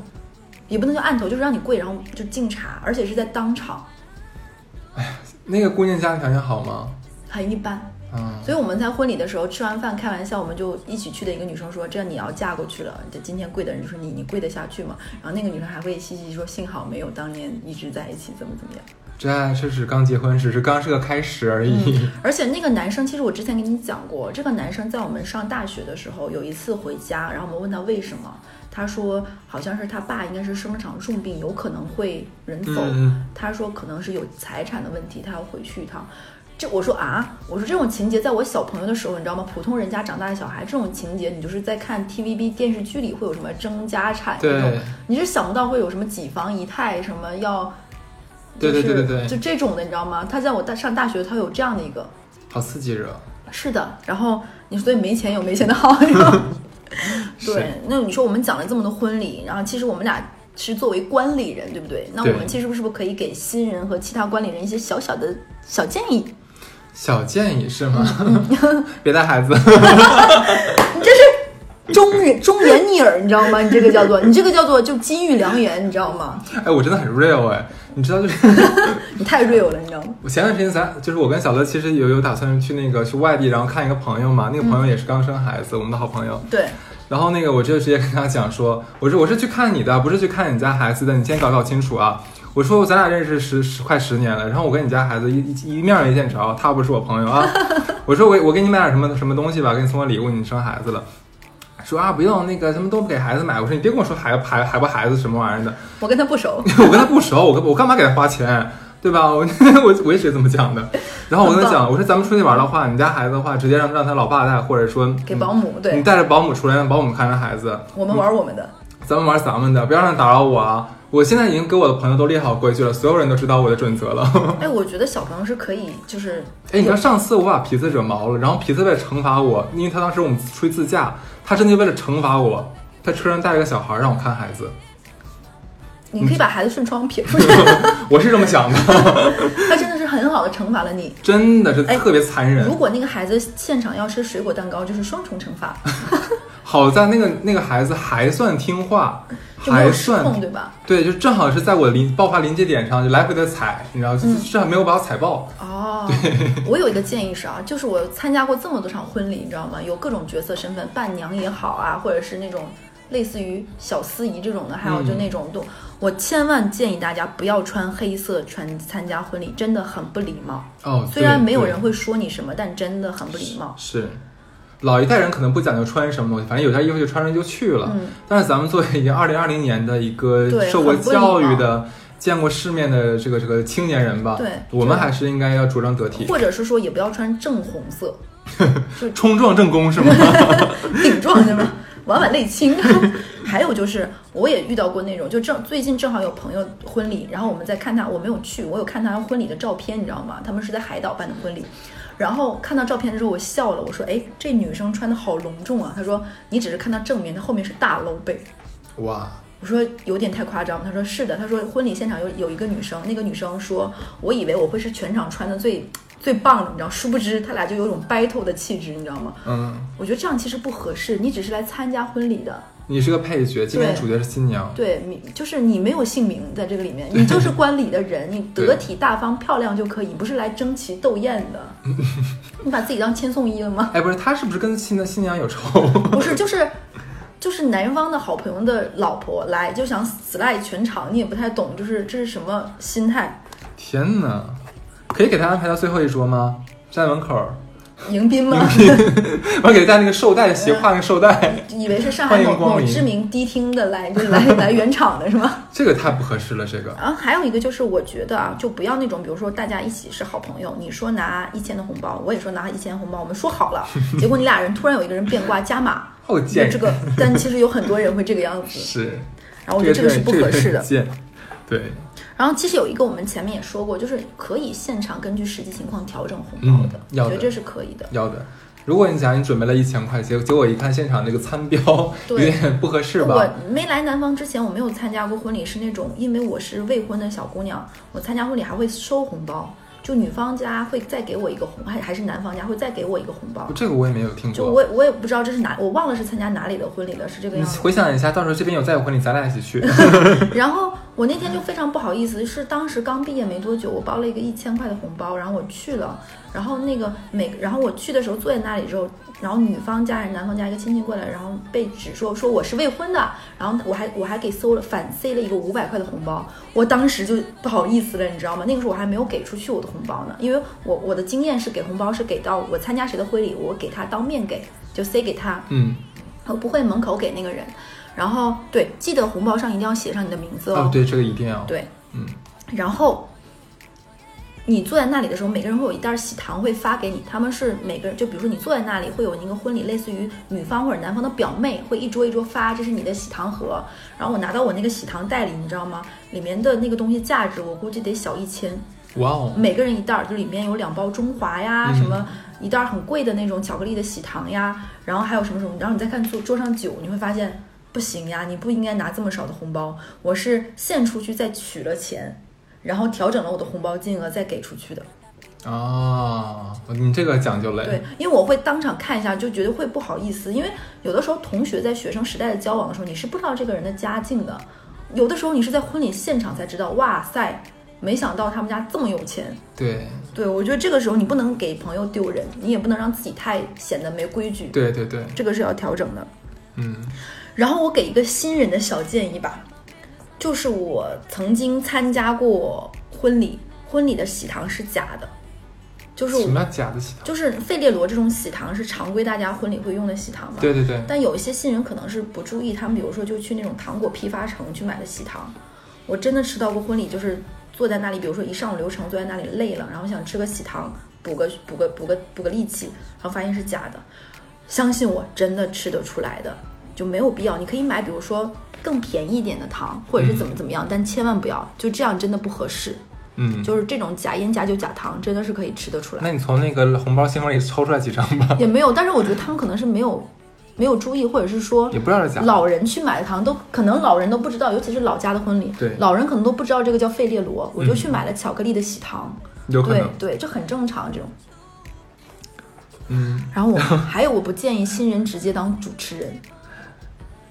也不能叫按头，就是让你跪，然后就敬茶，而且是在当场。哎呀，那个姑娘家庭条件好吗？很一般，嗯。所以我们在婚礼的时候吃完饭开玩笑，我们就一起去的一个女生说：“这你要嫁过去了，这今天跪的人就是你，你跪得下去吗？”然后那个女生还会嘻嘻说：“幸好没有当年一直在一起，怎么怎么样。”真爱只是刚结婚，只是刚是个开始而已。而且那个男生，其实我之前跟你讲过，这个男生在我们上大学的时候，有一次回家，然后我们问他为什么，他说好像是他爸应该是生了场重病，有可能会人走。他说可能是有财产的问题，他要回去一趟。这我说啊，我说这种情节在我小朋友的时候，你知道吗？普通人家长大的小孩，这种情节你就是在看 TVB 电视剧里会有什么争家产这种，你是想不到会有什么几房一太什么要。对对对对对，就这种的，你知道吗？他在我大上大学，他有这样的一个，好刺激热。是的，然后你说所以没钱有没钱的好，对。那你说我们讲了这么多婚礼，然后其实我们俩是作为观礼人，对不对？那我们其实是不是可以给新人和其他观礼人一些小小的小建议？小建议是吗？别带孩子。你这是忠人忠言逆耳，你知道吗？你这个叫做你这个叫做就金玉良言，你知道吗？哎，我真的很 real 哎，你知道就是 你太 real 了，你知道吗？我前段时间咱就是我跟小乐其实有有打算去那个去外地，然后看一个朋友嘛，那个朋友也是刚生孩子，我们的好朋友。对，然后那个我就直接跟他讲说，我说我是去看你的，不是去看你家孩子的，你先搞搞清楚啊。我说咱俩认识十十快十年了，然后我跟你家孩子一一一面没见着，他不是我朋友啊。我说我我给你买点什么什么东西吧，给你送个礼物，你生孩子了。说啊不用那个什么都不给孩子买，我说你别跟我说孩孩孩不孩子什么玩意儿的，我跟他不熟，我跟他不熟，我我干嘛给他花钱，对吧？我我我也是这么讲的。然后我跟他讲，我说咱们出去玩的话，你家孩子的话，直接让让他老爸带，或者说给保姆。对你，带着保姆出来，让保姆看着孩子。我们玩我们的。咱们玩咱们的，不要让他打扰我啊！我现在已经给我的朋友都列好规矩了，所有人都知道我的准则了。哎，我觉得小朋友是可以，就是哎，你知道上次我把皮子惹毛了，然后皮子为了惩罚我，因为他当时我们出去自驾，他真的为了惩罚我，在车上带了个小孩让我看孩子，你可以把孩子顺窗撇出去，我是这么想的，他真的是很好的惩罚了你。真的是特别残忍。如果那个孩子现场要吃水果蛋糕，就是双重惩罚，好在那个那个孩子还算听话，还算控，对吧？对，就正好是在我临爆发临界点上，就来回的踩，你知道，嗯至少没有把我踩爆。哦，我有一个建议是啊，就是我参加过这么多场婚礼，你知道吗？有各种角色身份，伴娘也好啊，或者是那种类似于小司仪这种的，还有就那种都，我千万建议大家不要穿黑色穿参加婚礼，真的很不礼貌。哦，虽然没有人会说你什么，但真的很不礼貌。是，老一代人可能不讲究穿什么东西，反正有件衣服就穿上就去了。嗯，但是咱们作为已经二零二零年的一个受过教育的、见过世面的这个这个青年人吧，对我们还是应该要着装得体，或者是说也不要穿正红色，冲撞正宫是吗？顶撞是吗？婉婉内倾。还有就是，我也遇到过那种，就正最近正好有朋友婚礼，然后我们在看他，我没有去，我有看他婚礼的照片，你知道吗？他们是在海岛办的婚礼，然后看到照片的时候，我笑了，我说：“哎，这女生穿的好隆重啊。”他说：“你只是看到正面，她后面是大露背。”哇，我说有点太夸张，他说是的，他说婚礼现场有有一个女生，那个女生说，我以为我会是全场穿的最最棒的，你知道，殊不知他俩就有种 battle 的气质，你知道吗？嗯，我觉得这样其实不合适，你只是来参加婚礼的，你是个配角，今天主角是新娘，对，你就是你没有姓名在这个里面，你就是观礼的人，你得体大方漂亮就可以，不是来争奇斗艳的。你把自己当千颂伊了吗？哎，不是，他是不是跟新的新娘有仇？不是，就是就是男方的好朋友的老婆来就想死赖全场，你也不太懂，就是这是什么心态？天哪，可以给他安排到最后一桌吗？站在门口，迎宾吗？我给他戴那个绶带，斜挎那个绶带，以为是上海某某知名迪厅的来就来 来圆场的是吗？这个太不合适了，这个。然后还有一个就是，我觉得啊，就不要那种，比如说大家一起是好朋友，你说拿一千的红包，我也说拿一千红包，我们说好了，结果你俩人突然有一个人变卦加码，好贱，这个，但其实有很多人会这个样子，是，然后我觉得这个是不合适的。贱，对，然后其实有一个我们前面也说过，就是可以现场根据实际情况调整红包的，嗯要的我觉得这是可以的。要的。如果你想你准备了一千块，结结果一看现场那个餐标有点不合适吧我？没来南方之前，我没有参加过婚礼，是那种因为我是未婚的小姑娘，我参加婚礼还会收红包，就女方家会再给我一个红，还还是男方家会再给我一个红包。这个我也没有听过。就我我也不知道这是哪，我忘了是参加哪里的婚礼了，是这个样子。回想一下，到时候这边有再有婚礼，咱俩一起去。然后我那天就非常不好意思，是当时刚毕业没多久，我包了一个一千块的红包，然后我去了，然后那个每然后我去的时候坐在那里之后，然后女方家人、男方家一个亲戚过来，然后被指说说我是未婚的，然后我还我还给搜了反塞了一个五百块的红包，我当时就不好意思了，你知道吗？那个时候我还没有给出去我的红包呢，因为我我的经验是给红包是给到我参加谁的婚礼，我给他当面给，就塞给他，嗯，我不会门口给那个人。然后对，记得红包上一定要写上你的名字哦，对，这个一定要。对，嗯，然后你坐在那里的时候，每个人会有一袋喜糖会发给你，他们是每个人，就比如说你坐在那里，会有一个婚礼，类似于女方或者男方的表妹会一桌一桌发，这是你的喜糖盒。然后我拿到我那个喜糖袋里，你知道吗？里面的那个东西价值我估计得小一千，哇哦，每个人一袋儿，就里面有两包中华呀，嗯什么一袋儿很贵的那种巧克力的喜糖呀，然后还有什么什么，然后你再看桌桌上酒，你会发现不行呀，你不应该拿这么少的红包，我是献出去再取了钱，然后调整了我的红包金额再给出去的。哦，你这个讲究嘞。对，因为我会当场看一下，就觉得会不好意思，因为有的时候同学在学生时代的交往的时候，你是不知道这个人的家境的，有的时候你是在婚礼现场才知道，哇塞，没想到他们家这么有钱。对对，我觉得这个时候你不能给朋友丢人，你也不能让自己太显得没规矩，对对对，这个是要调整的。嗯，然后我给一个新人的小建议吧，就是我曾经参加过婚礼，婚礼的喜糖是假的，就是我什么叫假的喜糖？就是费列罗这种喜糖是常规大家婚礼会用的喜糖嘛。对对对，但有一些新人可能是不注意，他们比如说就去那种糖果批发城去买的喜糖。我真的吃到过婚礼，就是坐在那里，比如说一上午流程坐在那里累了，然后想吃个喜糖补个补个补个补个力气，然后发现是假的。相信我，真的吃得出来的，就没有必要。你可以买，比如说更便宜一点的糖，或者是怎么怎么样，但千万不要就这样，真的不合适。嗯，就是这种假烟、假酒、假糖，真的是可以吃得出来。那你从那个红包信封里抽出来几张吧？也没有，但是我觉得他们可能是没有没有注意，或者是说也不知道是假。老人去买的糖都可能老人都不知道，尤其是老家的婚礼，对老人可能都不知道这个叫费列罗，我就去买了巧克力的喜糖，对有可能，对，这很正常这种。嗯，然后我 还有我不建议新人直接当主持人，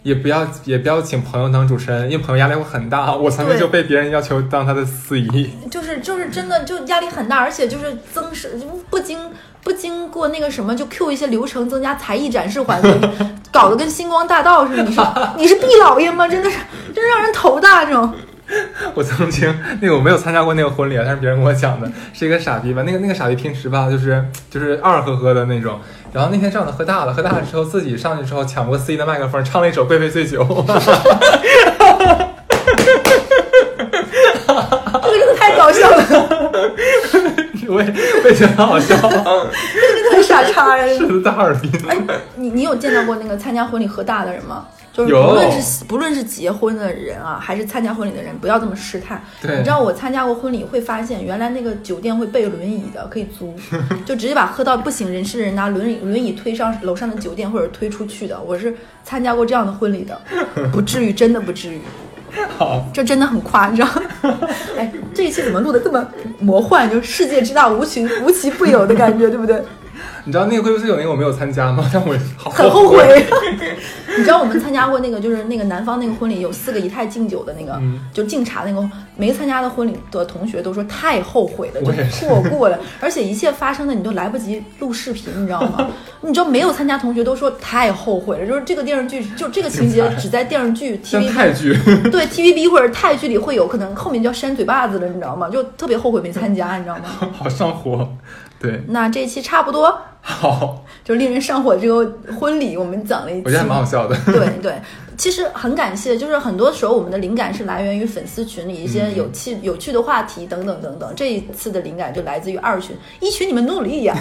也不要也不要请朋友当主持人，因为朋友压力会很大。我曾经就被别人要求当他的司仪，就是就是真的就压力很大，而且就是增是不经不经过那个什么就 Q 一些流程，增加才艺展示环节，搞得跟星光大道似的。你说你是毕老爷吗？真的是真让人头大这种。我曾经那个我没有参加过那个婚礼啊，但是别人跟我讲的是一个傻逼吧，那个那个傻逼平时吧就是就是二呵呵的那种，然后那天正好他喝大了，喝大了之后自己上去之后抢过司仪的麦克风，唱了一首《贵妃醉酒》，这个真的太搞笑了，我也我也觉得很好笑，这个太傻叉了。是的，大耳逼。哎，你你有见到过那个参加婚礼喝大的人吗？就是不论是不论是结婚的人啊，还是参加婚礼的人，不要这么试探。对你知道我参加过婚礼，会发现原来那个酒店会备轮椅的，可以租，就直接把喝到不省人事的人拿轮椅轮椅推上楼上的酒店或者推出去的。我是参加过这样的婚礼的，不至于，真的不至于。好，这真的很夸张。哎，这一期怎么录的这么魔幻？就世界之大无奇无奇不有的感觉，对不对？你知道那个贵妃醉酒那个我没有参加吗？但我好很后悔。你知道我们参加过那个，就是那个南方那个婚礼，有四个姨太敬酒的那个，嗯就敬茶那个，没参加的婚礼的同学都说太后悔了，就是错过了，而且一切发生的你都来不及录视频，你知道吗？你知道没有参加同学都说太后悔了，就是这个电视剧，就这个情节只在电视剧 TVB 剧，对 TVB 或者泰剧里会有，可能后面就要扇嘴巴子了，你知道吗？就特别后悔没参加，你知道吗？好上火。对，那这一期差不多，好，就令人上火的这个婚礼，我们讲了一期，我觉得还蛮好笑的。对对，其实很感谢，就是很多时候我们的灵感是来源于粉丝群里一些嗯有趣、有趣的话题等等等等。这一次的灵感就来自于二群，一群你们努力呀！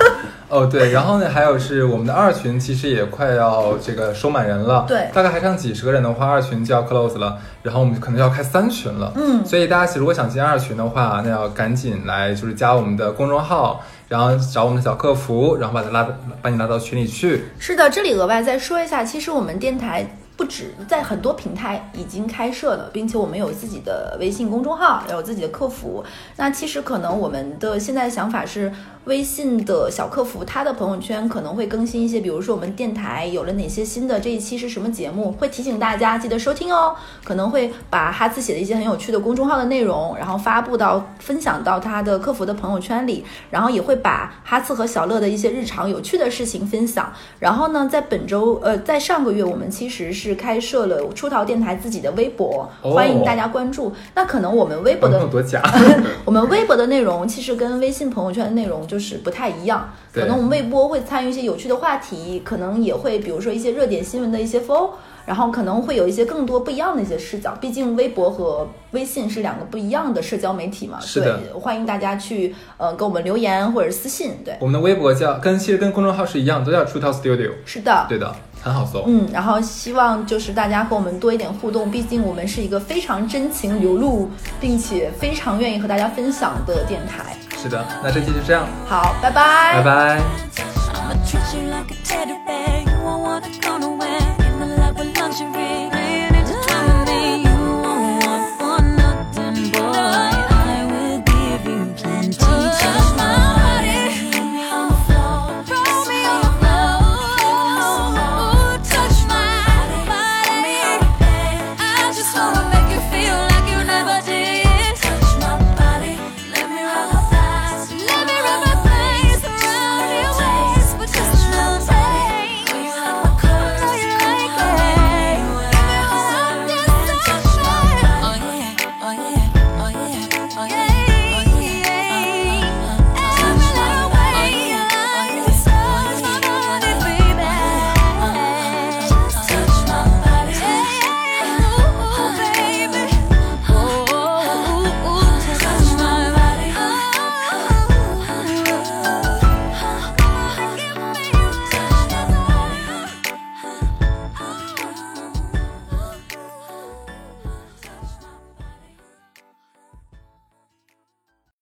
哦，对，然后呢，还有是我们的二群，其实也快要这个收满人了，对大概还剩几十个人的话，二群就要 close 了，然后我们可能要开三群了，嗯所以大家如果想进二群的话，那要赶紧来，就是加我们的公众号，然后找我们的小客服，然后把他拉到把你拉到群里去，是的，这里额外再说一下，其实我们电台。不止在很多平台已经开设了，并且我们有自己的微信公众号，有自己的客服。那其实可能我们的现在的想法是，微信的小客服他的朋友圈可能会更新一些，比如说我们电台有了哪些新的，这一期是什么节目，会提醒大家记得收听哦。可能会把哈次写的一些很有趣的公众号的内容，然后发布到分享到他的客服的朋友圈里，然后也会把哈次和小乐的一些日常有趣的事情分享。然后呢，在本周呃，在上个月我们其实是开设了出逃电台自己的微博，哦欢迎大家关注。那可能我们微博的有多假？我们微博的内容其实跟微信朋友圈的内容就是不太一样，可能我们微博会参与一些有趣的话题，可能也会比如说一些热点新闻的一些 FO，然后可能会有一些更多不一样的一些视角。毕竟微博和微信是两个不一样的社交媒体嘛，是的对，欢迎大家去呃给我们留言或者私信，对，我们的微博叫跟其实跟公众号是一样，都叫出逃 Studio，是的，对的，很好搜。嗯，然后希望就是大家和我们多一点互动，毕竟我们是一个非常真情流露，并且非常愿意和大家分享的电台。是的，那这期就这样，好，拜拜，拜拜。